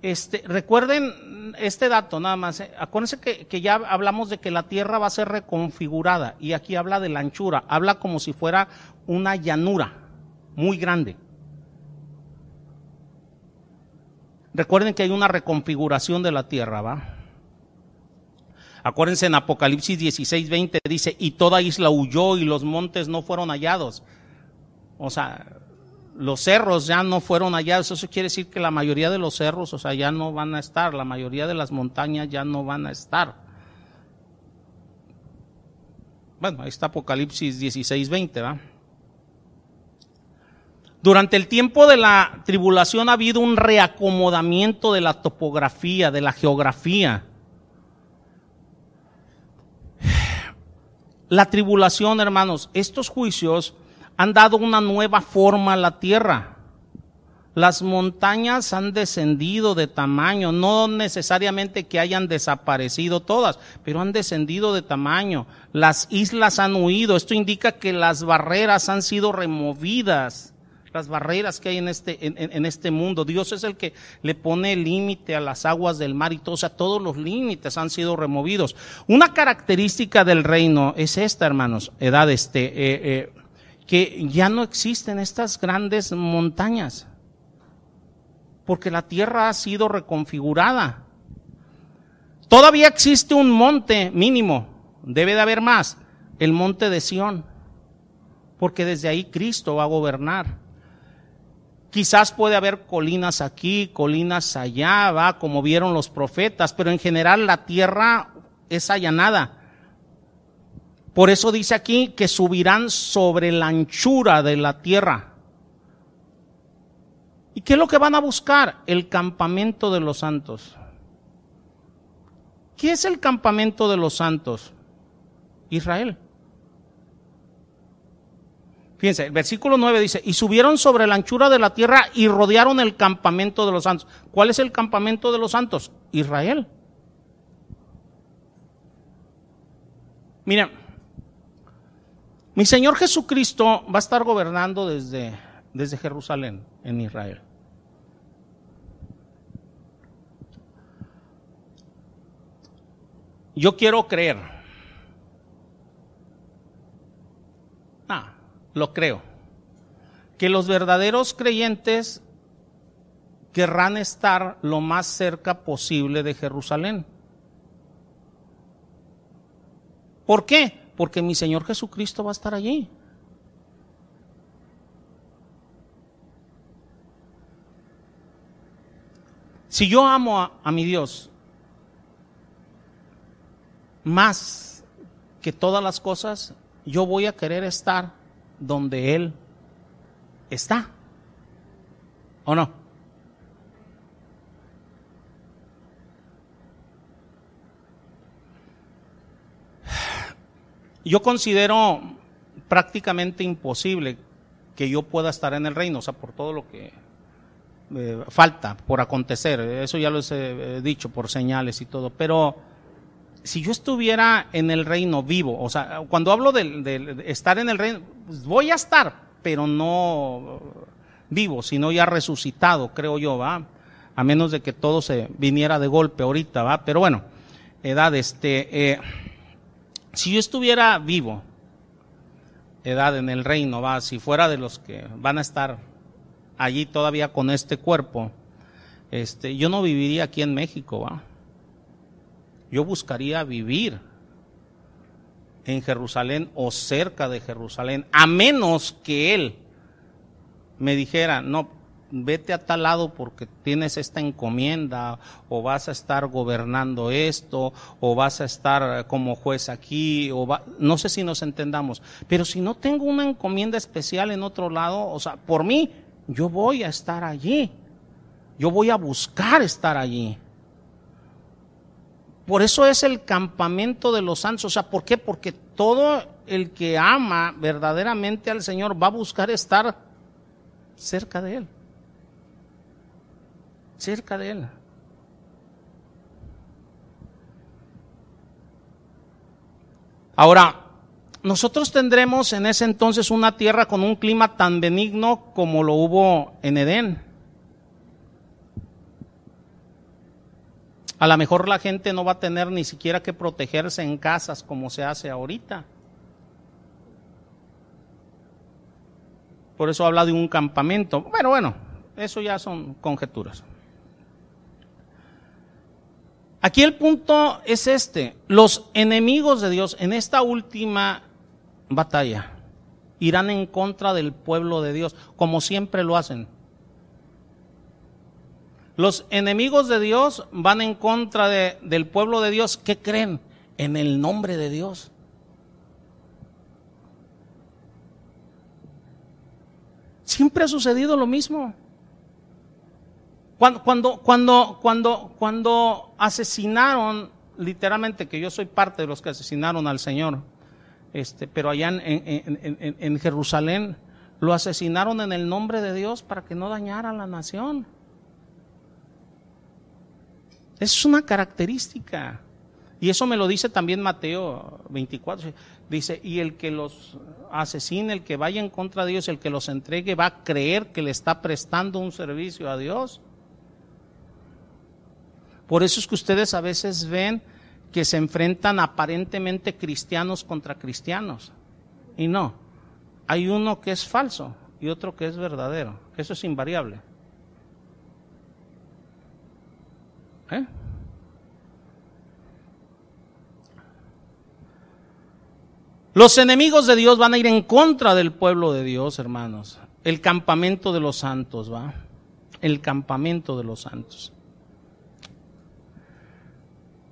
Este, recuerden este dato nada más. ¿eh? Acuérdense que, que, ya hablamos de que la tierra va a ser reconfigurada y aquí habla de la anchura, habla como si fuera una llanura muy grande. Recuerden que hay una reconfiguración de la tierra, ¿va? Acuérdense en Apocalipsis 16, 20 dice, y toda isla huyó y los montes no fueron hallados. O sea, los cerros ya no fueron hallados. Eso quiere decir que la mayoría de los cerros, o sea, ya no van a estar. La mayoría de las montañas ya no van a estar. Bueno, ahí está Apocalipsis 16, 20, ¿va? Durante el tiempo de la tribulación ha habido un reacomodamiento de la topografía, de la geografía. La tribulación, hermanos, estos juicios han dado una nueva forma a la tierra. Las montañas han descendido de tamaño, no necesariamente que hayan desaparecido todas, pero han descendido de tamaño. Las islas han huido, esto indica que las barreras han sido removidas las barreras que hay en este, en, este mundo. Dios es el que le pone límite a las aguas del mar y todo, o sea, todos los límites han sido removidos. Una característica del reino es esta, hermanos, edad este, eh, eh, que ya no existen estas grandes montañas, porque la tierra ha sido reconfigurada. Todavía existe un monte mínimo, debe de haber más, el monte de Sión, porque desde ahí Cristo va a gobernar. Quizás puede haber colinas aquí, colinas allá, va, como vieron los profetas, pero en general la tierra es allanada. Por eso dice aquí que subirán sobre la anchura de la tierra. ¿Y qué es lo que van a buscar? El campamento de los santos. ¿Qué es el campamento de los santos? Israel. Fíjense, el versículo 9 dice, y subieron sobre la anchura de la tierra y rodearon el campamento de los santos. ¿Cuál es el campamento de los santos? Israel. Miren, mi Señor Jesucristo va a estar gobernando desde, desde Jerusalén, en Israel. Yo quiero creer lo creo, que los verdaderos creyentes querrán estar lo más cerca posible de Jerusalén. ¿Por qué? Porque mi Señor Jesucristo va a estar allí. Si yo amo a, a, mi Dios más que todas las cosas, yo voy a querer estar donde Él está. ¿O no? Yo considero prácticamente imposible que yo pueda estar en el reino, o sea, por todo lo que eh, falta por acontecer, eso ya lo he dicho por señales y todo, pero si yo estuviera en el reino vivo, o sea, cuando hablo de, estar en el reino, pues voy a estar, pero no vivo, sino ya resucitado, creo yo, ¿va? A menos de que todo se viniera de golpe ahorita, ¿va? Pero bueno, edad, este, eh, si yo estuviera vivo, edad en el reino, ¿va? Si fuera de los que van a estar allí todavía con este cuerpo, este, yo no viviría aquí en México, ¿va? Yo buscaría vivir en Jerusalén o cerca de Jerusalén, a menos que Él me dijera, no, vete a tal lado porque tienes esta encomienda, o vas a estar gobernando esto, o vas a estar como juez aquí, o no sé si nos entendamos, pero si no tengo una encomienda especial en otro lado, o sea, por mí, yo voy a estar allí, yo voy a buscar estar allí. Por eso es el campamento de los santos, o sea, ¿por qué? Porque todo el que ama verdaderamente al Señor va a buscar estar cerca de Él cerca de Él. Ahora, nosotros tendremos en ese entonces una tierra con un clima tan benigno como lo hubo en Edén. A lo mejor la gente no va a tener ni siquiera que protegerse en casas como se hace ahorita. Por eso habla de un campamento. Bueno, bueno, eso ya son conjeturas. Aquí el punto es este. Los enemigos de Dios en esta última batalla irán en contra del pueblo de Dios, como siempre lo hacen. Los enemigos de Dios van en contra del pueblo de Dios. ¿Qué creen? En el nombre de Dios. Siempre ha sucedido lo mismo. Cuando, cuando, cuando, cuando, cuando asesinaron, literalmente, que yo soy parte de los que asesinaron al Señor, este, pero allá en, en, en, Jerusalén, lo asesinaron en el nombre de Dios para que no dañara a la nación. Es una característica. Y eso me lo dice también Mateo 24. Dice, y el que los asesine, el que vaya en contra de Dios, el que los entregue, va a creer que le está prestando un servicio a Dios. Por eso es que ustedes a veces ven que se enfrentan aparentemente cristianos contra cristianos. Y no, hay uno que es falso y otro que es verdadero. Eso es invariable. ¿Eh? Los enemigos de Dios van a ir en contra del pueblo de Dios, hermanos. El campamento de los santos, ¿va? El campamento de los santos.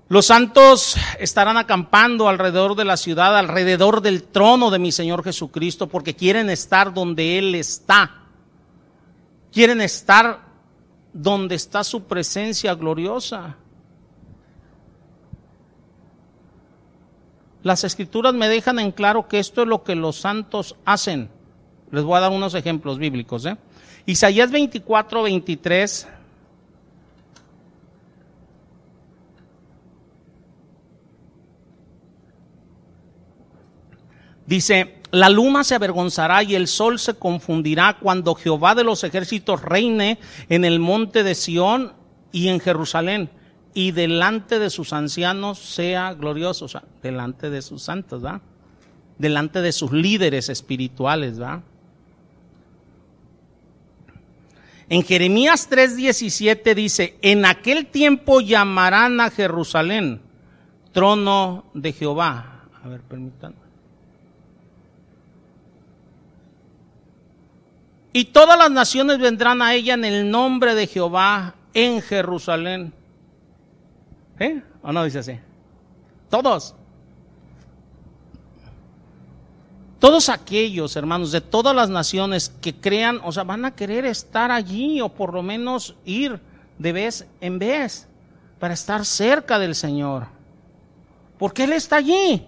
Los santos estarán acampando alrededor de la ciudad, alrededor del trono de mi Señor Jesucristo, porque quieren estar donde Él está. Quieren estar donde está su presencia gloriosa. Las escrituras me dejan en claro que esto es lo que los santos hacen. Les voy a dar unos ejemplos bíblicos. ¿eh? Isaías 24, 23 Dice, la luna se avergonzará y el sol se confundirá cuando Jehová de los ejércitos reine en el monte de Sión y en Jerusalén y delante de sus ancianos sea glorioso, o sea, delante de sus santos, ¿va? Delante de sus líderes espirituales, ¿va? En Jeremías 3:17 dice, en aquel tiempo llamarán a Jerusalén trono de Jehová. A ver, permítanme. Y todas las naciones vendrán a ella en el nombre de Jehová en Jerusalén. ¿Eh? ¿O no dice así? Todos. Todos aquellos, hermanos, de todas las naciones que crean, o sea, van a querer estar allí o por lo menos ir de vez en vez para estar cerca del Señor. Porque Él está allí.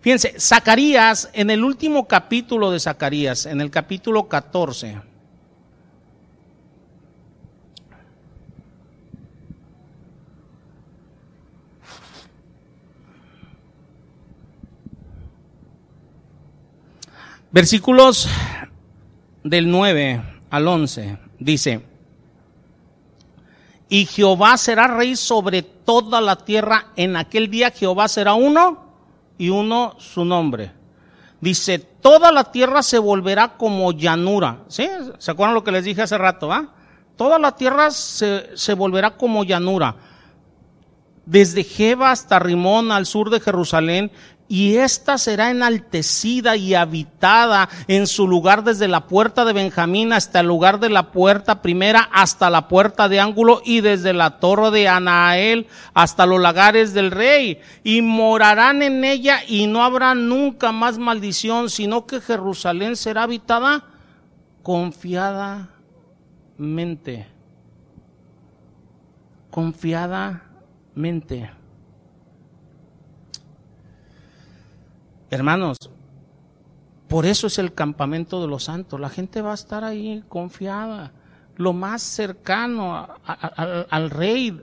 Fíjense, Zacarías, en el último capítulo de Zacarías, en el capítulo 14, versículos del 9 al 11, dice, y Jehová será rey sobre toda la tierra, en aquel día Jehová será uno y uno su nombre. Dice, toda la tierra se volverá como llanura. ¿Sí? ¿Se acuerdan lo que les dije hace rato? Ah? Toda la tierra se, se volverá como llanura. Desde Jeba hasta Rimón, al sur de Jerusalén, y ésta será enaltecida y habitada en su lugar desde la puerta de Benjamín hasta el lugar de la puerta primera hasta la puerta de ángulo y desde la torre de Anael hasta los lagares del rey. Y morarán en ella y no habrá nunca más maldición sino que Jerusalén será habitada confiadamente. Confiadamente Hermanos, por eso es el campamento de los santos. La gente va a estar ahí confiada, lo más cercano al rey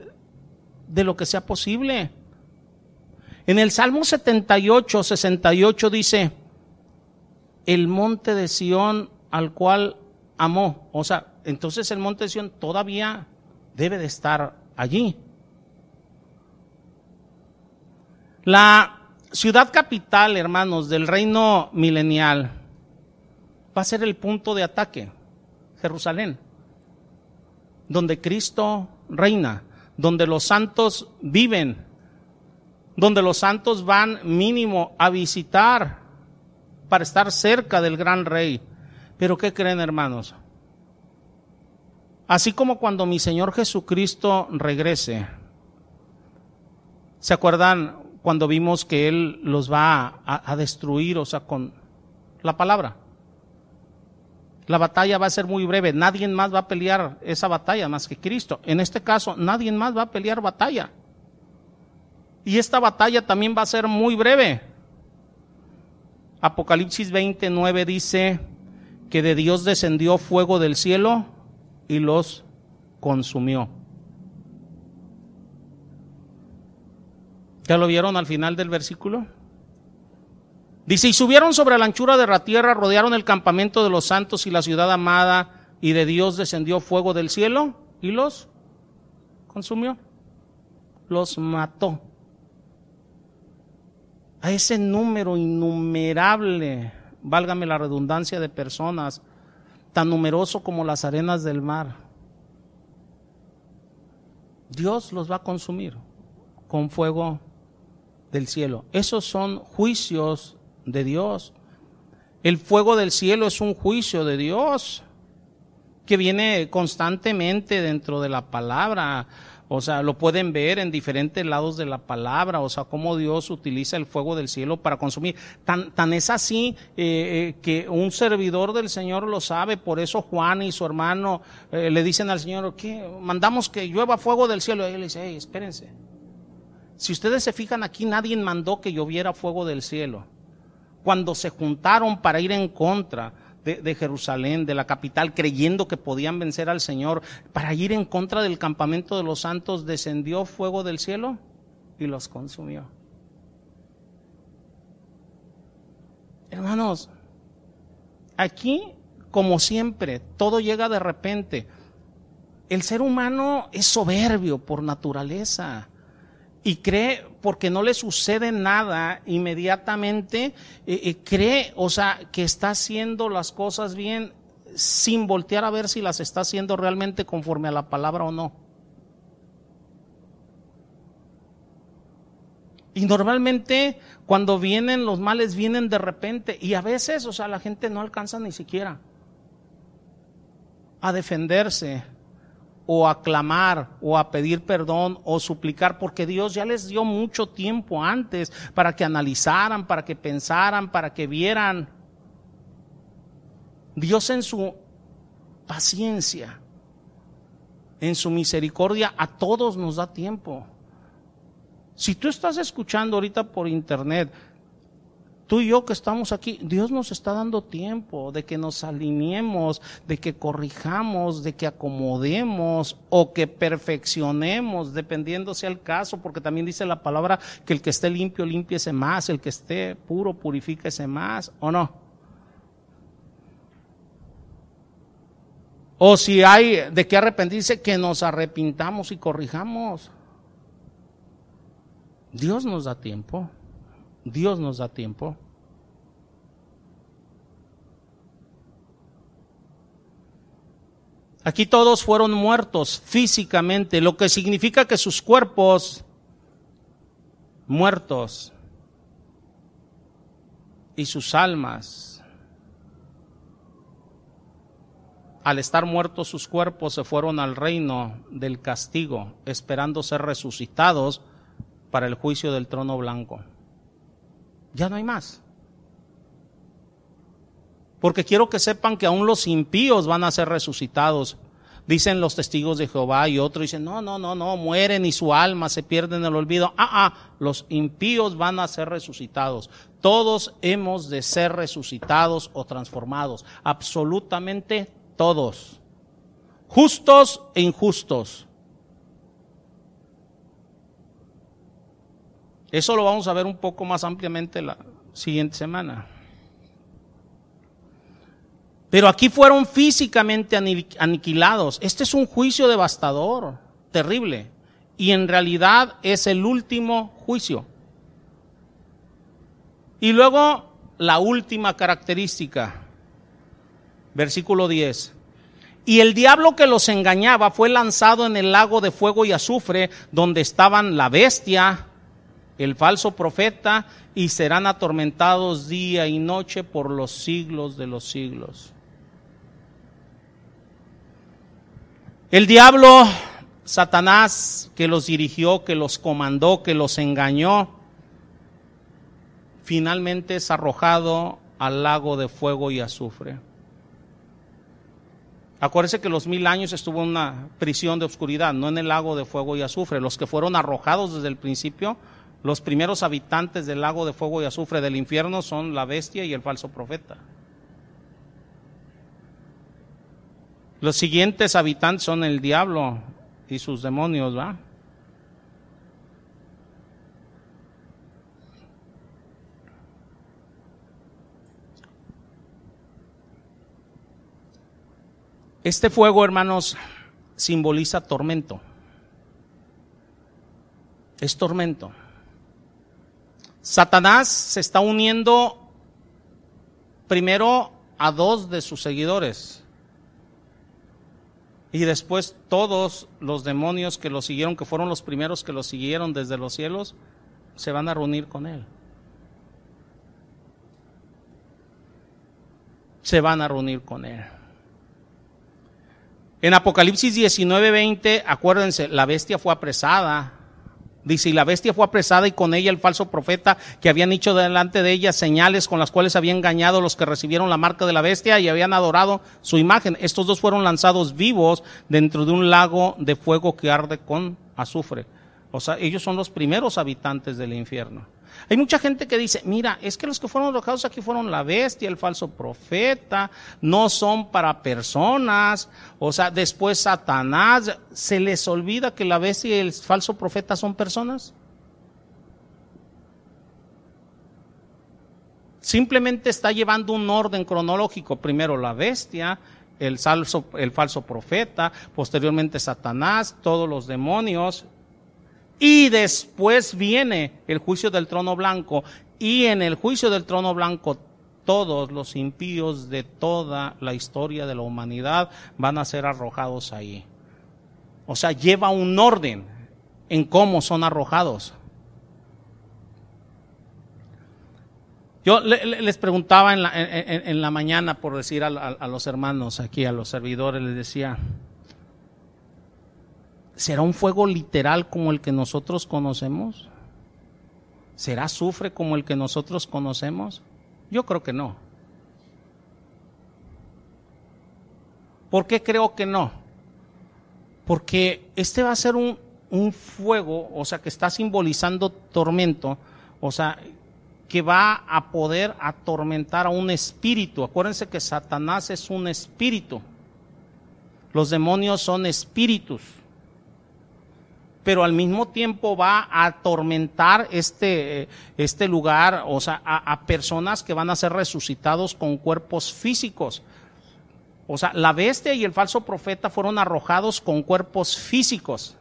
de lo que sea posible. En el Salmo 78, 68 dice, el monte de Sión al cual amó. O sea, entonces el monte de Sión todavía debe de estar allí. La ciudad capital, hermanos, del reino milenial va a ser el punto de ataque, Jerusalén, donde Cristo reina, donde los santos viven, donde los santos van mínimo a visitar para estar cerca del gran rey. Pero ¿qué creen, hermanos? Así como cuando mi Señor Jesucristo regrese, ¿se acuerdan cuando vimos que Él los va a, destruir, o sea, con la palabra. La batalla va a ser muy breve. Nadie más va a pelear esa batalla más que Cristo. En este caso, nadie más va a pelear batalla. Y esta batalla también va a ser muy breve. Apocalipsis 29 dice que de Dios descendió fuego del cielo y los consumió. ¿Ya lo vieron al final del versículo? Dice, y subieron sobre la anchura de la tierra, rodearon el campamento de los santos y la ciudad amada, y de Dios descendió fuego del cielo y los consumió, los mató. A ese número innumerable, válgame la redundancia de personas, tan numeroso como las arenas del mar, Dios los va a consumir con fuego del cielo. Esos son juicios de Dios. El fuego del cielo es un juicio de Dios que viene constantemente dentro de la palabra. O sea, lo pueden ver en diferentes lados de la palabra, o sea, cómo Dios utiliza el fuego del cielo para consumir. Tan, tan es así eh, eh, que un servidor del Señor lo sabe, por eso Juan y su hermano eh, le dicen al Señor, que mandamos que llueva fuego del cielo. Y él dice, hey, espérense, si ustedes se fijan aquí, nadie mandó que lloviera fuego del cielo. Cuando se juntaron para ir en contra de, Jerusalén, de la capital, creyendo que podían vencer al Señor, para ir en contra del campamento de los santos, descendió fuego del cielo y los consumió. Hermanos, aquí, como siempre, todo llega de repente. El ser humano es soberbio por naturaleza y cree porque no le sucede nada inmediatamente, eh, eh, cree, o sea, que está haciendo las cosas bien sin voltear a ver si las está haciendo realmente conforme a la palabra o no. Y normalmente cuando vienen los males vienen de repente y a veces, o sea, la gente no alcanza ni siquiera a defenderse o a clamar o a pedir perdón o suplicar, porque Dios ya les dio mucho tiempo antes para que analizaran, para que pensaran, para que vieran. Dios en su paciencia, en su misericordia, a todos nos da tiempo. Si tú estás escuchando ahorita por internet, tú y yo que estamos aquí, Dios nos está dando tiempo de que nos alineemos, de que corrijamos, de que acomodemos o que perfeccionemos, dependiendo sea el caso, porque también dice la palabra que el que esté limpio, limpiese más, el que esté puro, purifíquese más, ¿o no? O si hay de qué arrepentirse, que nos arrepintamos y corrijamos. Dios nos da tiempo. Dios nos da tiempo. Aquí todos fueron muertos físicamente, lo que significa que sus cuerpos muertos y sus almas, al estar muertos sus cuerpos, se fueron al reino del castigo, esperando ser resucitados para el juicio del trono blanco. Ya no hay más. Porque quiero que sepan que aún los impíos van a ser resucitados. Dicen los testigos de Jehová y otros dicen, no, no, no, no, mueren y su alma se pierde en el olvido. Ah, ah, los impíos van a ser resucitados. Todos hemos de ser resucitados o transformados. Absolutamente todos. Justos e injustos. Eso lo vamos a ver un poco más ampliamente la siguiente semana. Pero aquí fueron físicamente aniquilados. Este es un juicio devastador, terrible. Y en realidad es el último juicio. Y luego la última característica, versículo 10. Y el diablo que los engañaba fue lanzado en el lago de fuego y azufre, donde estaban la bestia, el falso profeta, y serán atormentados día y noche por los siglos de los siglos. El diablo, Satanás, que los dirigió, que los comandó, que los engañó, finalmente es arrojado al lago de fuego y azufre. Acuérdense que los mil años estuvo en una prisión de oscuridad, no en el lago de fuego y azufre. Los que fueron arrojados desde el principio, los primeros habitantes del lago de fuego y azufre del infierno son la bestia y el falso profeta. Los siguientes habitantes son el diablo y sus demonios, ¿va? Este fuego, hermanos, simboliza tormento. Es tormento. Satanás se está uniendo primero a dos de sus seguidores, y después todos los demonios que lo siguieron, que fueron los primeros que lo siguieron desde los cielos, se van a reunir con él. Se van a reunir con él. En Apocalipsis 19:20, acuérdense, la bestia fue apresada Dice, y la bestia fue apresada y con ella el falso profeta que habían hecho delante de ella señales con las cuales habían engañado los que recibieron la marca de la bestia y habían adorado su imagen. Estos dos fueron lanzados vivos dentro de un lago de fuego que arde con azufre. O sea, ellos son los primeros habitantes del infierno. Hay mucha gente que dice, mira, es que los que fueron arrojados aquí fueron la bestia, el falso profeta, no son para personas, o sea, después Satanás, ¿se les olvida que la bestia y el falso profeta son personas? Simplemente está llevando un orden cronológico, primero la bestia, el, el falso profeta, posteriormente Satanás, todos los demonios, y después viene el juicio del trono blanco. Y en el juicio del trono blanco todos los impíos de toda la historia de la humanidad van a ser arrojados ahí. O sea, lleva un orden en cómo son arrojados. Yo les preguntaba en la, mañana, por decir a los hermanos aquí, a los servidores, les decía, ¿Será un fuego literal como el que nosotros conocemos? ¿Será azufre como el que nosotros conocemos? Yo creo que no. ¿Por qué creo que no? Porque este va a ser un, un fuego, o sea, que está simbolizando tormento, o sea, que va a poder atormentar a un espíritu. Acuérdense que Satanás es un espíritu. Los demonios son espíritus pero al mismo tiempo va a atormentar este, este lugar, o sea, a, personas que van a ser resucitados con cuerpos físicos. O sea, la bestia y el falso profeta fueron arrojados con cuerpos físicos.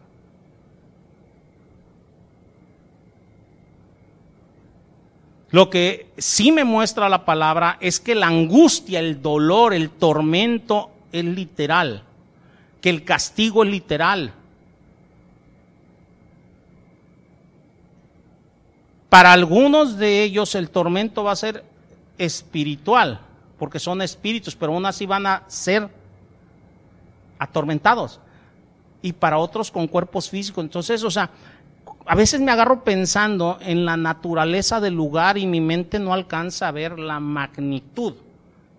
Lo que sí me muestra la palabra es que la angustia, el dolor, el tormento es literal, que el castigo es literal. Para algunos de ellos el tormento va a ser espiritual, porque son espíritus, pero aún así van a ser atormentados. Y para otros con cuerpos físicos. Entonces, o sea, a veces me agarro pensando en la naturaleza del lugar y mi mente no alcanza a ver la magnitud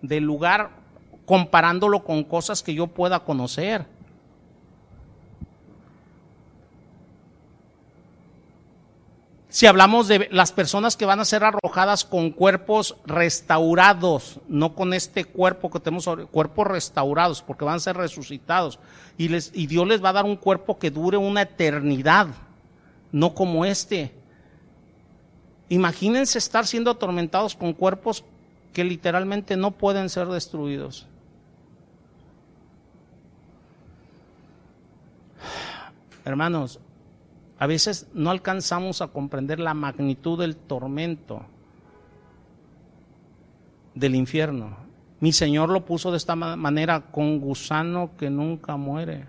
del lugar comparándolo con cosas que yo pueda conocer. Si hablamos de las personas que van a ser arrojadas con cuerpos restaurados, no con este cuerpo que tenemos cuerpos restaurados, porque van a ser resucitados. Y, y Dios les va a dar un cuerpo que dure una eternidad, no como este. Imagínense estar siendo atormentados con cuerpos que literalmente no pueden ser destruidos. Hermanos, a veces no alcanzamos a comprender la magnitud del tormento del infierno. Mi Señor lo puso de esta manera, con gusano que nunca muere.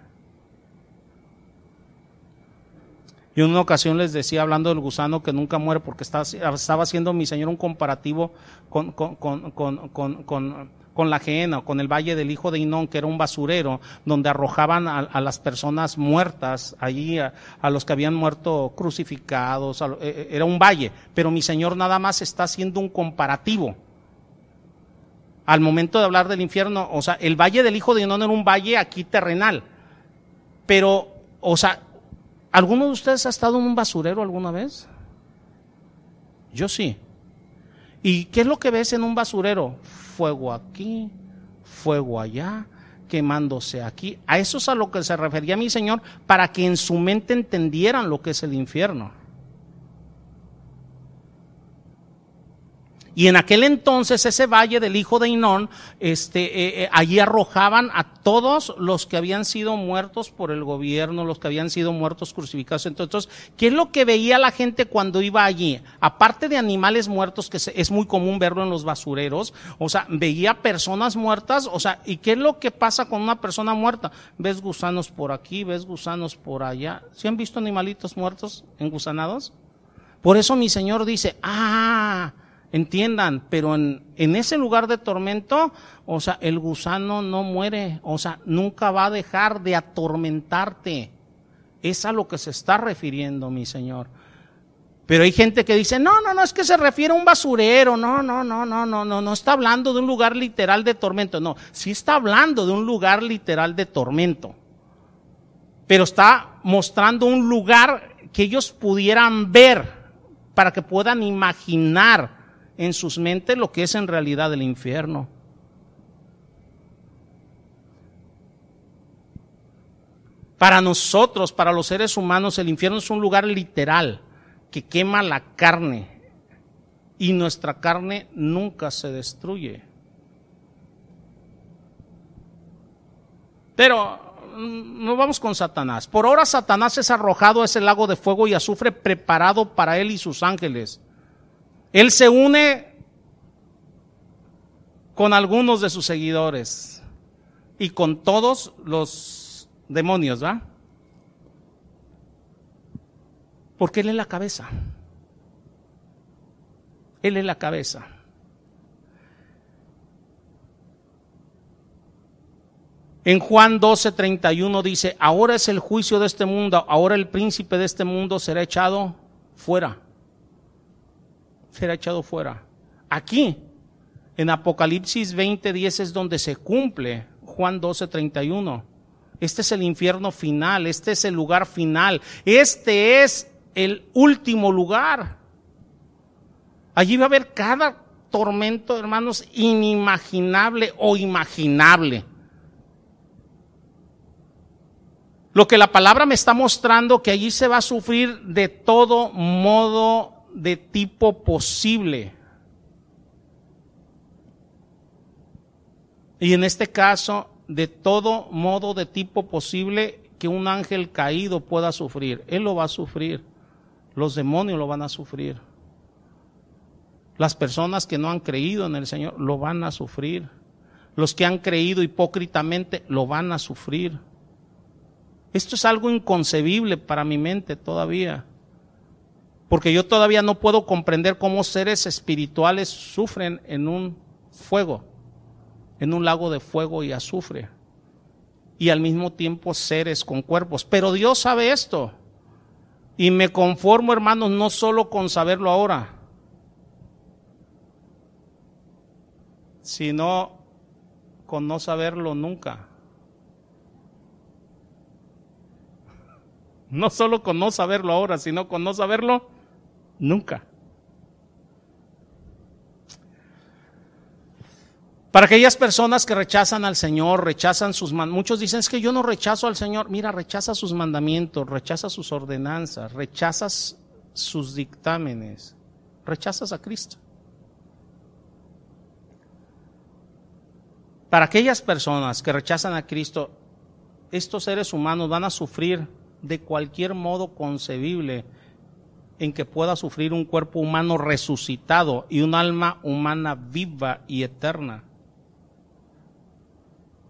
Y en una ocasión les decía, hablando del gusano que nunca muere, porque estaba, haciendo mi Señor un comparativo con, con, con con la Geena, con el Valle del Hijo de Inón, que era un basurero, donde arrojaban a, las personas muertas allí, a, los que habían muerto crucificados, eh, eh, era un valle, pero mi Señor nada más está haciendo un comparativo. Al momento de hablar del infierno, o sea, el Valle del Hijo de Inón era un valle aquí terrenal, pero, o sea, ¿alguno de ustedes ha estado en un basurero alguna vez? Yo sí. ¿Y qué es lo que ves en un basurero? Fuego aquí, fuego allá, quemándose aquí. A eso es a lo que se refería mi Señor para que en su mente entendieran lo que es el infierno. Y en aquel entonces ese valle del hijo de Inón, este, eh, eh, allí arrojaban a todos los que habían sido muertos por el gobierno, los que habían sido muertos crucificados. Entonces, ¿qué es lo que veía la gente cuando iba allí? Aparte de animales muertos, que es muy común verlo en los basureros, o sea, veía personas muertas, o sea, ¿y qué es lo que pasa con una persona muerta? Ves gusanos por aquí, ves gusanos por allá. ¿Sí han visto animalitos muertos engusanados? Por eso mi Señor dice, ah, Entiendan, pero en, en, ese lugar de tormento, o sea, el gusano no muere, o sea, nunca va a dejar de atormentarte. Es a lo que se está refiriendo mi Señor. Pero hay gente que dice, no, no, no, es que se refiere a un basurero, no, no, no, no, no, no, no está hablando de un lugar literal de tormento, no, sí está hablando de un lugar literal de tormento. Pero está mostrando un lugar que ellos pudieran ver para que puedan imaginar en sus mentes lo que es en realidad el infierno. Para nosotros, para los seres humanos, el infierno es un lugar literal que quema la carne y nuestra carne nunca se destruye. Pero mm, no vamos con Satanás. Por ahora Satanás es arrojado a ese lago de fuego y azufre preparado para él y sus ángeles. Él se une con algunos de sus seguidores y con todos los demonios, ¿va? Porque Él es la cabeza. Él es la cabeza. En Juan 12, 31 dice, ahora es el juicio de este mundo, ahora el príncipe de este mundo será echado fuera será echado fuera. Aquí, en Apocalipsis 20:10 es donde se cumple Juan 12:31. Este es el infierno final, este es el lugar final, este es el último lugar. Allí va a haber cada tormento, hermanos, inimaginable o imaginable. Lo que la palabra me está mostrando que allí se va a sufrir de todo modo de tipo posible. Y en este caso, de todo modo de tipo posible que un ángel caído pueda sufrir. Él lo va a sufrir. Los demonios lo van a sufrir. Las personas que no han creído en el Señor lo van a sufrir. Los que han creído hipócritamente lo van a sufrir. Esto es algo inconcebible para mi mente todavía. Porque yo todavía no puedo comprender cómo seres espirituales sufren en un fuego, en un lago de fuego y azufre. Y al mismo tiempo seres con cuerpos. Pero Dios sabe esto. Y me conformo, hermanos, no solo con saberlo ahora, sino con no saberlo nunca. No solo con no saberlo ahora, sino con no saberlo nunca. Para aquellas personas que rechazan al Señor, rechazan sus mandamientos, muchos dicen es que yo no rechazo al Señor, mira, rechaza sus mandamientos, rechaza sus ordenanzas, rechazas sus dictámenes, rechazas a Cristo. Para aquellas personas que rechazan a Cristo, estos seres humanos van a sufrir de cualquier modo concebible en que pueda sufrir un cuerpo humano resucitado y un alma humana viva y eterna.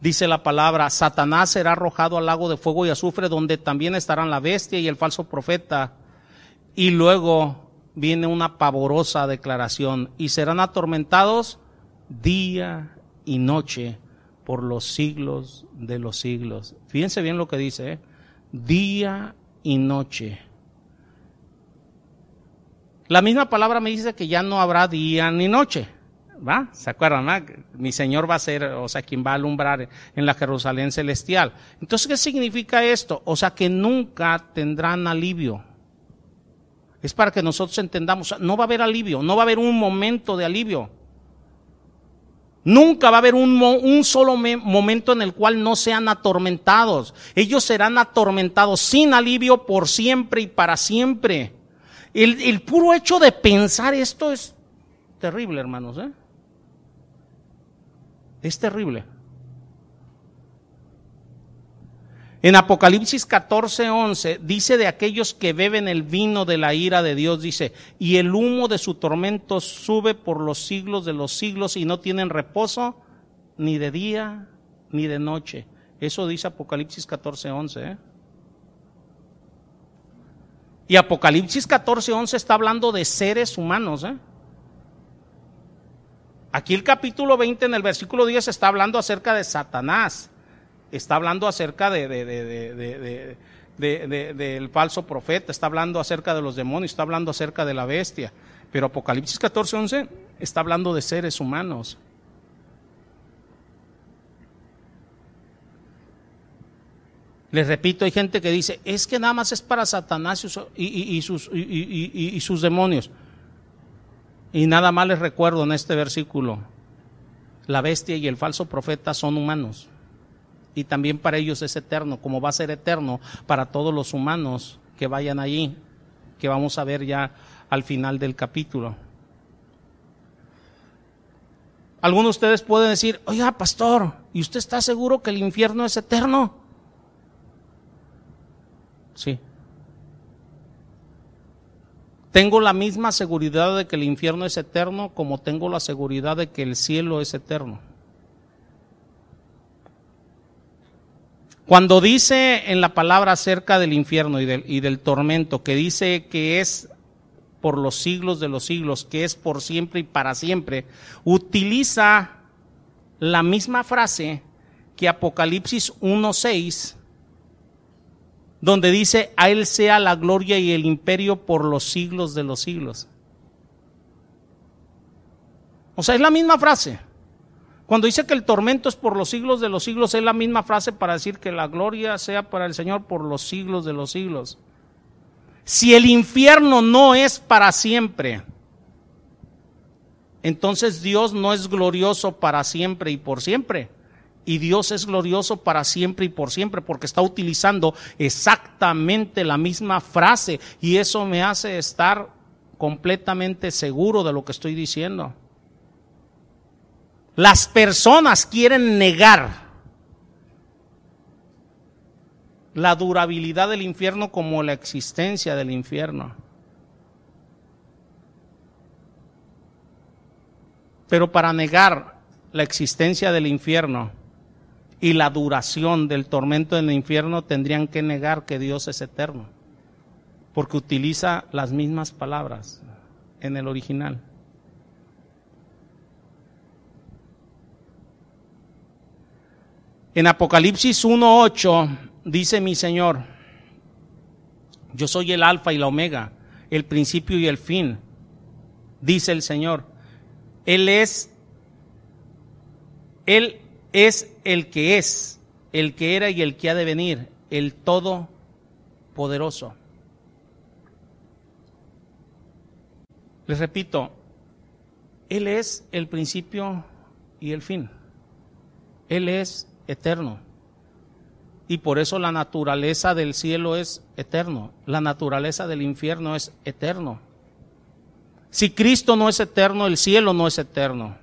Dice la palabra, Satanás será arrojado al lago de fuego y azufre, donde también estarán la bestia y el falso profeta. Y luego viene una pavorosa declaración, y serán atormentados día y noche por los siglos de los siglos. Fíjense bien lo que dice, ¿eh? día y noche. La misma palabra me dice que ya no habrá día ni noche. ¿Va? ¿Se acuerdan? Mi Señor va a ser, o sea, quien va a alumbrar en la Jerusalén celestial. Entonces, ¿qué significa esto? O sea, que nunca tendrán alivio. Es para que nosotros entendamos, no va a haber alivio, no va a haber un momento de alivio. Nunca va a haber un, un solo momento en el cual no sean atormentados. Ellos serán atormentados sin alivio por siempre y para siempre. El, puro hecho de pensar esto es terrible, hermanos. ¿eh? Es terrible. En Apocalipsis 14, 11 dice de aquellos que beben el vino de la ira de Dios, dice, y el humo de su tormento sube por los siglos de los siglos y no tienen reposo ni de día ni de noche. Eso dice Apocalipsis 14, 11. ¿eh? Y Apocalipsis 14, 11 está hablando de seres humanos. ¿eh? Aquí el capítulo 20 en el versículo 10 está hablando acerca de Satanás. Está hablando acerca de, del falso profeta, está hablando acerca de los demonios, está hablando acerca de la bestia. Pero Apocalipsis 14, 11 está hablando de seres humanos. Les repito, hay gente que dice, es que nada más es para Satanás y, sus, sus, demonios. Y nada más les recuerdo en este versículo, la bestia y el falso profeta son humanos. Y también para ellos es eterno, como va a ser eterno para todos los humanos que vayan allí, que vamos a ver ya al final del capítulo. Algunos de ustedes pueden decir, oiga, pastor, ¿y usted está seguro que el infierno es eterno? Sí. Tengo la misma seguridad de que el infierno es eterno como tengo la seguridad de que el cielo es eterno. Cuando dice en la palabra acerca del infierno y del, y del, tormento, que dice que es por los siglos de los siglos, que es por siempre y para siempre, utiliza la misma frase que Apocalipsis 1.6 donde dice, a Él sea la gloria y el imperio por los siglos de los siglos. O sea, es la misma frase. Cuando dice que el tormento es por los siglos de los siglos, es la misma frase para decir que la gloria sea para el Señor por los siglos de los siglos. Si el infierno no es para siempre, entonces Dios no es glorioso para siempre y por siempre y Dios es glorioso para siempre y por siempre porque está utilizando exactamente la misma frase y eso me hace estar completamente seguro de lo que estoy diciendo. Las personas quieren negar la durabilidad del infierno como la existencia del infierno. Pero para negar la existencia del infierno, y la duración del tormento en el infierno tendrían que negar que Dios es eterno. porque utiliza las mismas palabras en el original. En Apocalipsis 1.8 dice mi Señor, yo soy el alfa y la omega, el principio y el fin, dice el Señor. Él es, Él es el que es, el que era y el que ha de venir, el Todopoderoso. Les repito, Él es el principio y el fin. Él es eterno. Y por eso la naturaleza del cielo es eterno. La naturaleza del infierno es eterno. Si Cristo no es eterno, el cielo no es eterno.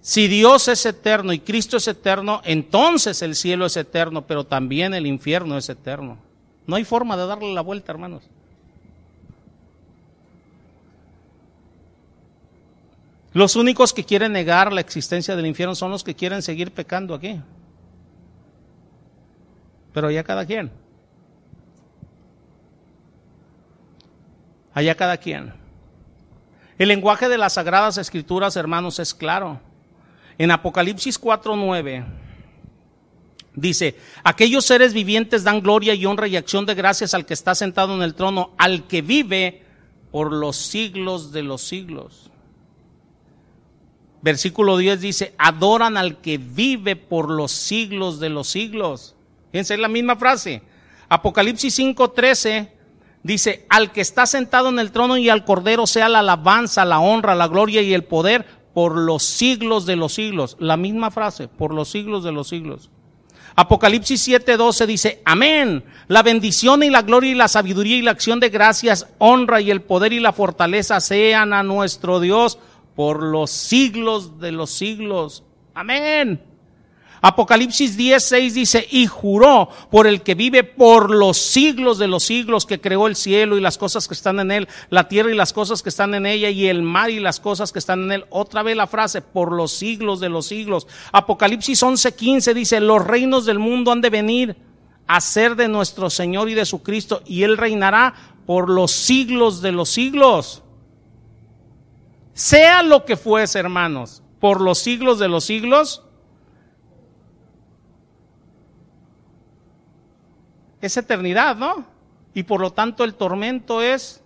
Si Dios es eterno y Cristo es eterno, entonces el cielo es eterno, pero también el infierno es eterno. No hay forma de darle la vuelta, hermanos. Los únicos que quieren negar la existencia del infierno son los que quieren seguir pecando aquí. Pero ya cada quien. Allá cada quien. El lenguaje de las sagradas escrituras, hermanos, es claro. En Apocalipsis 4:9 dice, aquellos seres vivientes dan gloria y honra y acción de gracias al que está sentado en el trono, al que vive por los siglos de los siglos. Versículo 10 dice, adoran al que vive por los siglos de los siglos. Fíjense, es la misma frase. Apocalipsis 5:13 dice, al que está sentado en el trono y al cordero sea la alabanza, la honra, la gloria y el poder por los siglos de los siglos. La misma frase, por los siglos de los siglos. Apocalipsis 7:12 dice, amén. La bendición y la gloria y la sabiduría y la acción de gracias, honra y el poder y la fortaleza sean a nuestro Dios por los siglos de los siglos. Amén. Apocalipsis 10, dice, y juró por el que vive por los siglos de los siglos, que creó el cielo y las cosas que están en él, la tierra y las cosas que están en ella, y el mar y las cosas que están en él. Otra vez la frase, por los siglos de los siglos. Apocalipsis 11, 15 dice, los reinos del mundo han de venir a ser de nuestro Señor y de su Cristo, y él reinará por los siglos de los siglos sea lo que fuese, hermanos, por los siglos de los siglos, es eternidad, ¿no? Y por lo tanto el tormento es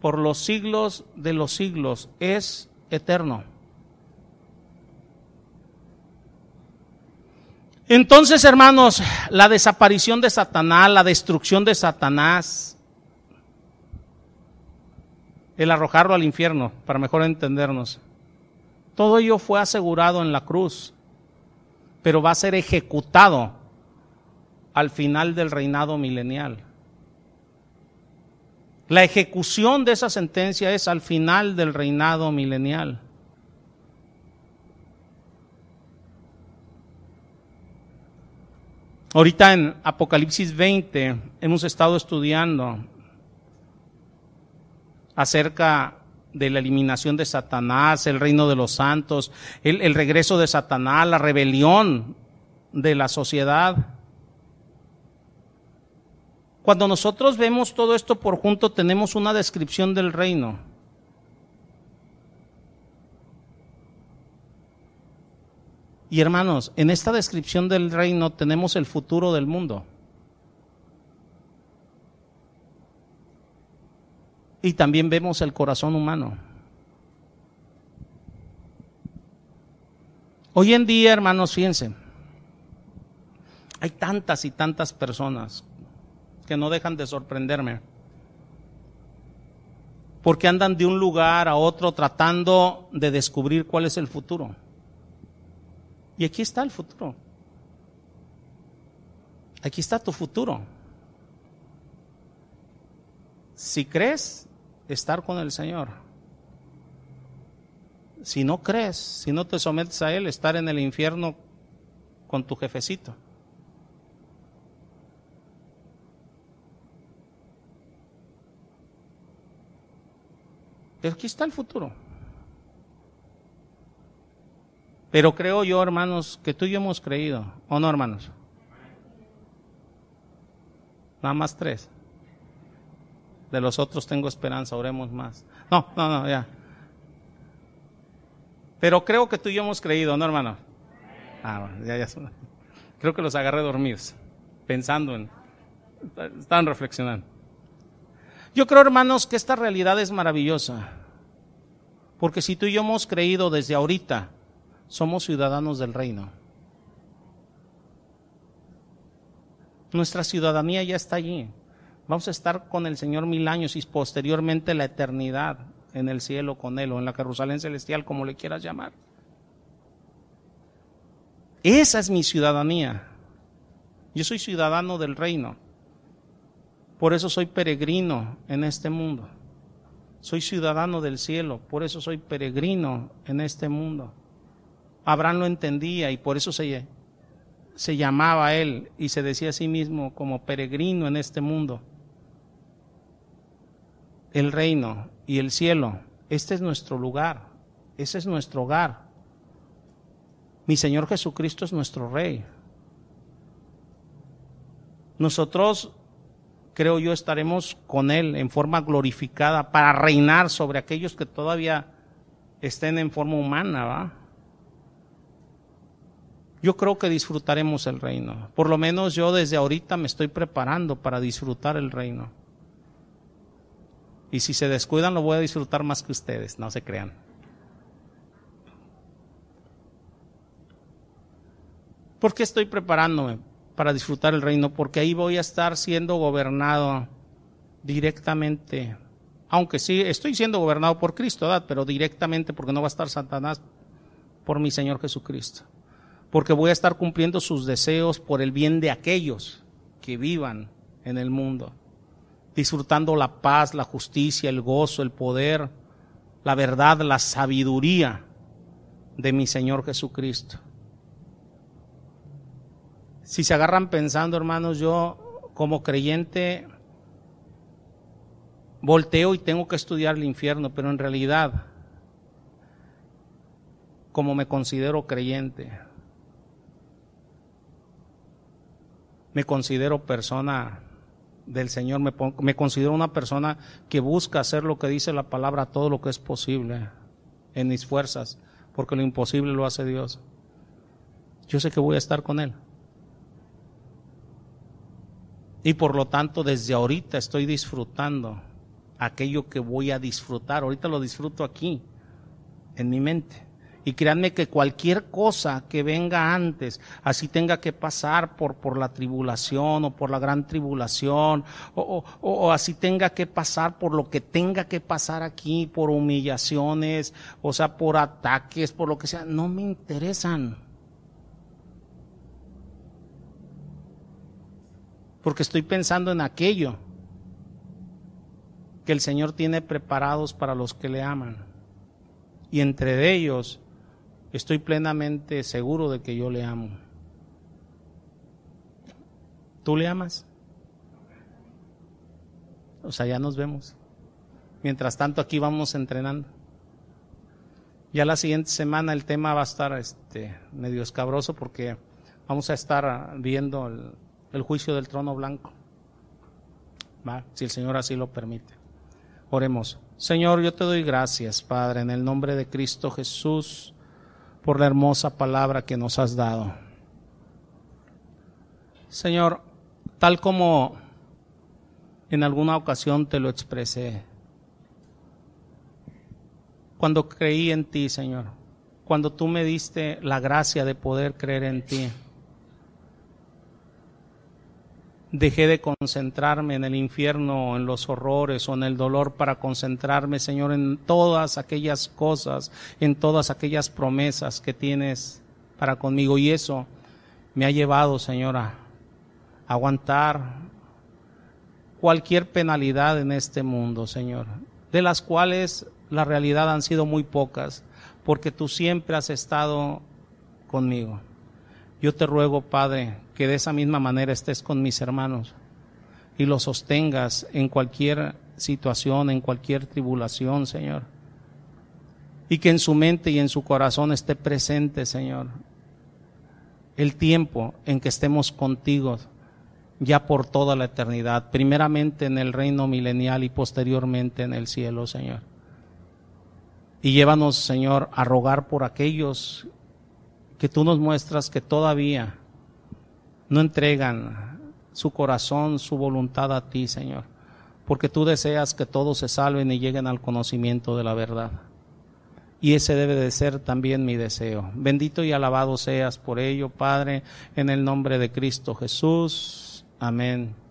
por los siglos de los siglos, es eterno. Entonces, hermanos, la desaparición de Satanás, la destrucción de Satanás, el arrojarlo al infierno, para mejor entendernos. Todo ello fue asegurado en la cruz, pero va a ser ejecutado al final del reinado milenial. La ejecución de esa sentencia es al final del reinado milenial. Ahorita en Apocalipsis 20 hemos estado estudiando acerca de la eliminación de Satanás, el reino de los santos, el, regreso de Satanás, la rebelión de la sociedad. Cuando nosotros vemos todo esto por junto, tenemos una descripción del reino. Y hermanos, en esta descripción del reino tenemos el futuro del mundo. y también vemos el corazón humano. Hoy en día, hermanos, fíjense, hay tantas y tantas personas que no dejan de sorprenderme, porque andan de un lugar a otro tratando de descubrir cuál es el futuro. Y aquí está el futuro. Aquí está tu futuro. Si crees, estar con el Señor. Si no crees, si no te sometes a Él, estar en el infierno con tu jefecito. Aquí está el futuro. Pero creo yo, hermanos, que tú y yo hemos creído, ¿o no, hermanos? Nada más tres. De los otros tengo esperanza, oremos más. No, no, no, ya. Pero creo que tú y yo hemos creído, ¿no, hermano? Ah, ya, ya. Creo que los agarré dormidos, pensando en... Estaban reflexionando. Yo creo, hermanos, que esta realidad es maravillosa. Porque si tú y yo hemos creído desde ahorita, somos ciudadanos del reino. Nuestra ciudadanía ya está allí. Vamos a estar con el Señor mil años y posteriormente la eternidad en el cielo con Él o en la Jerusalén celestial, como le quieras llamar. Esa es mi ciudadanía. Yo soy ciudadano del reino. Por eso soy peregrino en este mundo. Soy ciudadano del cielo, por eso soy peregrino en este mundo. Abraham lo entendía y por eso se, se llamaba él y se decía a sí mismo como peregrino en este mundo. El reino y el cielo, este es nuestro lugar, ese es nuestro hogar. Mi Señor Jesucristo es nuestro Rey. Nosotros, creo yo, estaremos con Él en forma glorificada para reinar sobre aquellos que todavía estén en forma humana, ¿va? yo creo que disfrutaremos el reino. Por lo menos yo desde ahorita me estoy preparando para disfrutar el reino. Y si se descuidan lo voy a disfrutar más que ustedes, no se crean. ¿Por qué estoy preparándome para disfrutar el reino? Porque ahí voy a estar siendo gobernado directamente. Aunque sí, estoy siendo gobernado por Cristo, pero directamente porque no va a estar Satanás por mi Señor Jesucristo porque voy a estar cumpliendo sus deseos por el bien de aquellos que vivan en el mundo, disfrutando la paz, la justicia, el gozo, el poder, la verdad, la sabiduría de mi Señor Jesucristo. Si se agarran pensando, hermanos, yo como creyente volteo y tengo que estudiar el infierno, pero en realidad, como me considero creyente, me considero persona del Señor, me, me, considero una persona que busca hacer lo que dice la palabra, todo lo que es posible en mis fuerzas, porque lo imposible lo hace Dios. Yo sé que voy a estar con Él. Y por lo tanto, desde ahorita estoy disfrutando aquello que voy a disfrutar. Ahorita lo disfruto aquí, en mi mente. Y créanme que cualquier cosa que venga antes, así tenga que pasar por, por la tribulación o por la gran tribulación, o, o, así tenga que pasar por lo que tenga que pasar aquí, por humillaciones, o sea, por ataques, por lo que sea, no me interesan. Porque estoy pensando en aquello que el Señor tiene preparados para los que le aman. Y entre ellos estoy plenamente seguro de que yo le amo. ¿Tú le amas? O sea, ya nos vemos. Mientras tanto, aquí vamos entrenando. Ya la siguiente semana el tema va a estar este, medio escabroso porque vamos a estar viendo el, juicio del trono blanco. ¿Va? Si el Señor así lo permite. Oremos. Señor, yo te doy gracias, Padre, en el nombre de Cristo Jesús por la hermosa palabra que nos has dado. Señor, tal como en alguna ocasión te lo expresé, cuando creí en ti, Señor, cuando tú me diste la gracia de poder creer en ti, Dejé de concentrarme en el infierno, en los horrores o en el dolor para concentrarme, Señor, en todas aquellas cosas, en todas aquellas promesas que tienes para conmigo. Y eso me ha llevado, Señor, a aguantar cualquier penalidad en este mundo, Señor, de las cuales la realidad han sido muy pocas, porque tú siempre has estado conmigo. Yo te ruego, Padre, que de esa misma manera estés con mis hermanos y los sostengas en cualquier situación, en cualquier tribulación, Señor. Y que en su mente y en su corazón esté presente, Señor, el tiempo en que estemos contigo ya por toda la eternidad, primeramente en el reino milenial y posteriormente en el cielo, Señor. Y llévanos, Señor, a rogar por aquellos que tú nos muestras que todavía no entregan su corazón, su voluntad a ti, Señor, porque tú deseas que todos se salven y lleguen al conocimiento de la verdad. Y ese debe de ser también mi deseo. Bendito y alabado seas por ello, Padre, en el nombre de Cristo Jesús. Amén.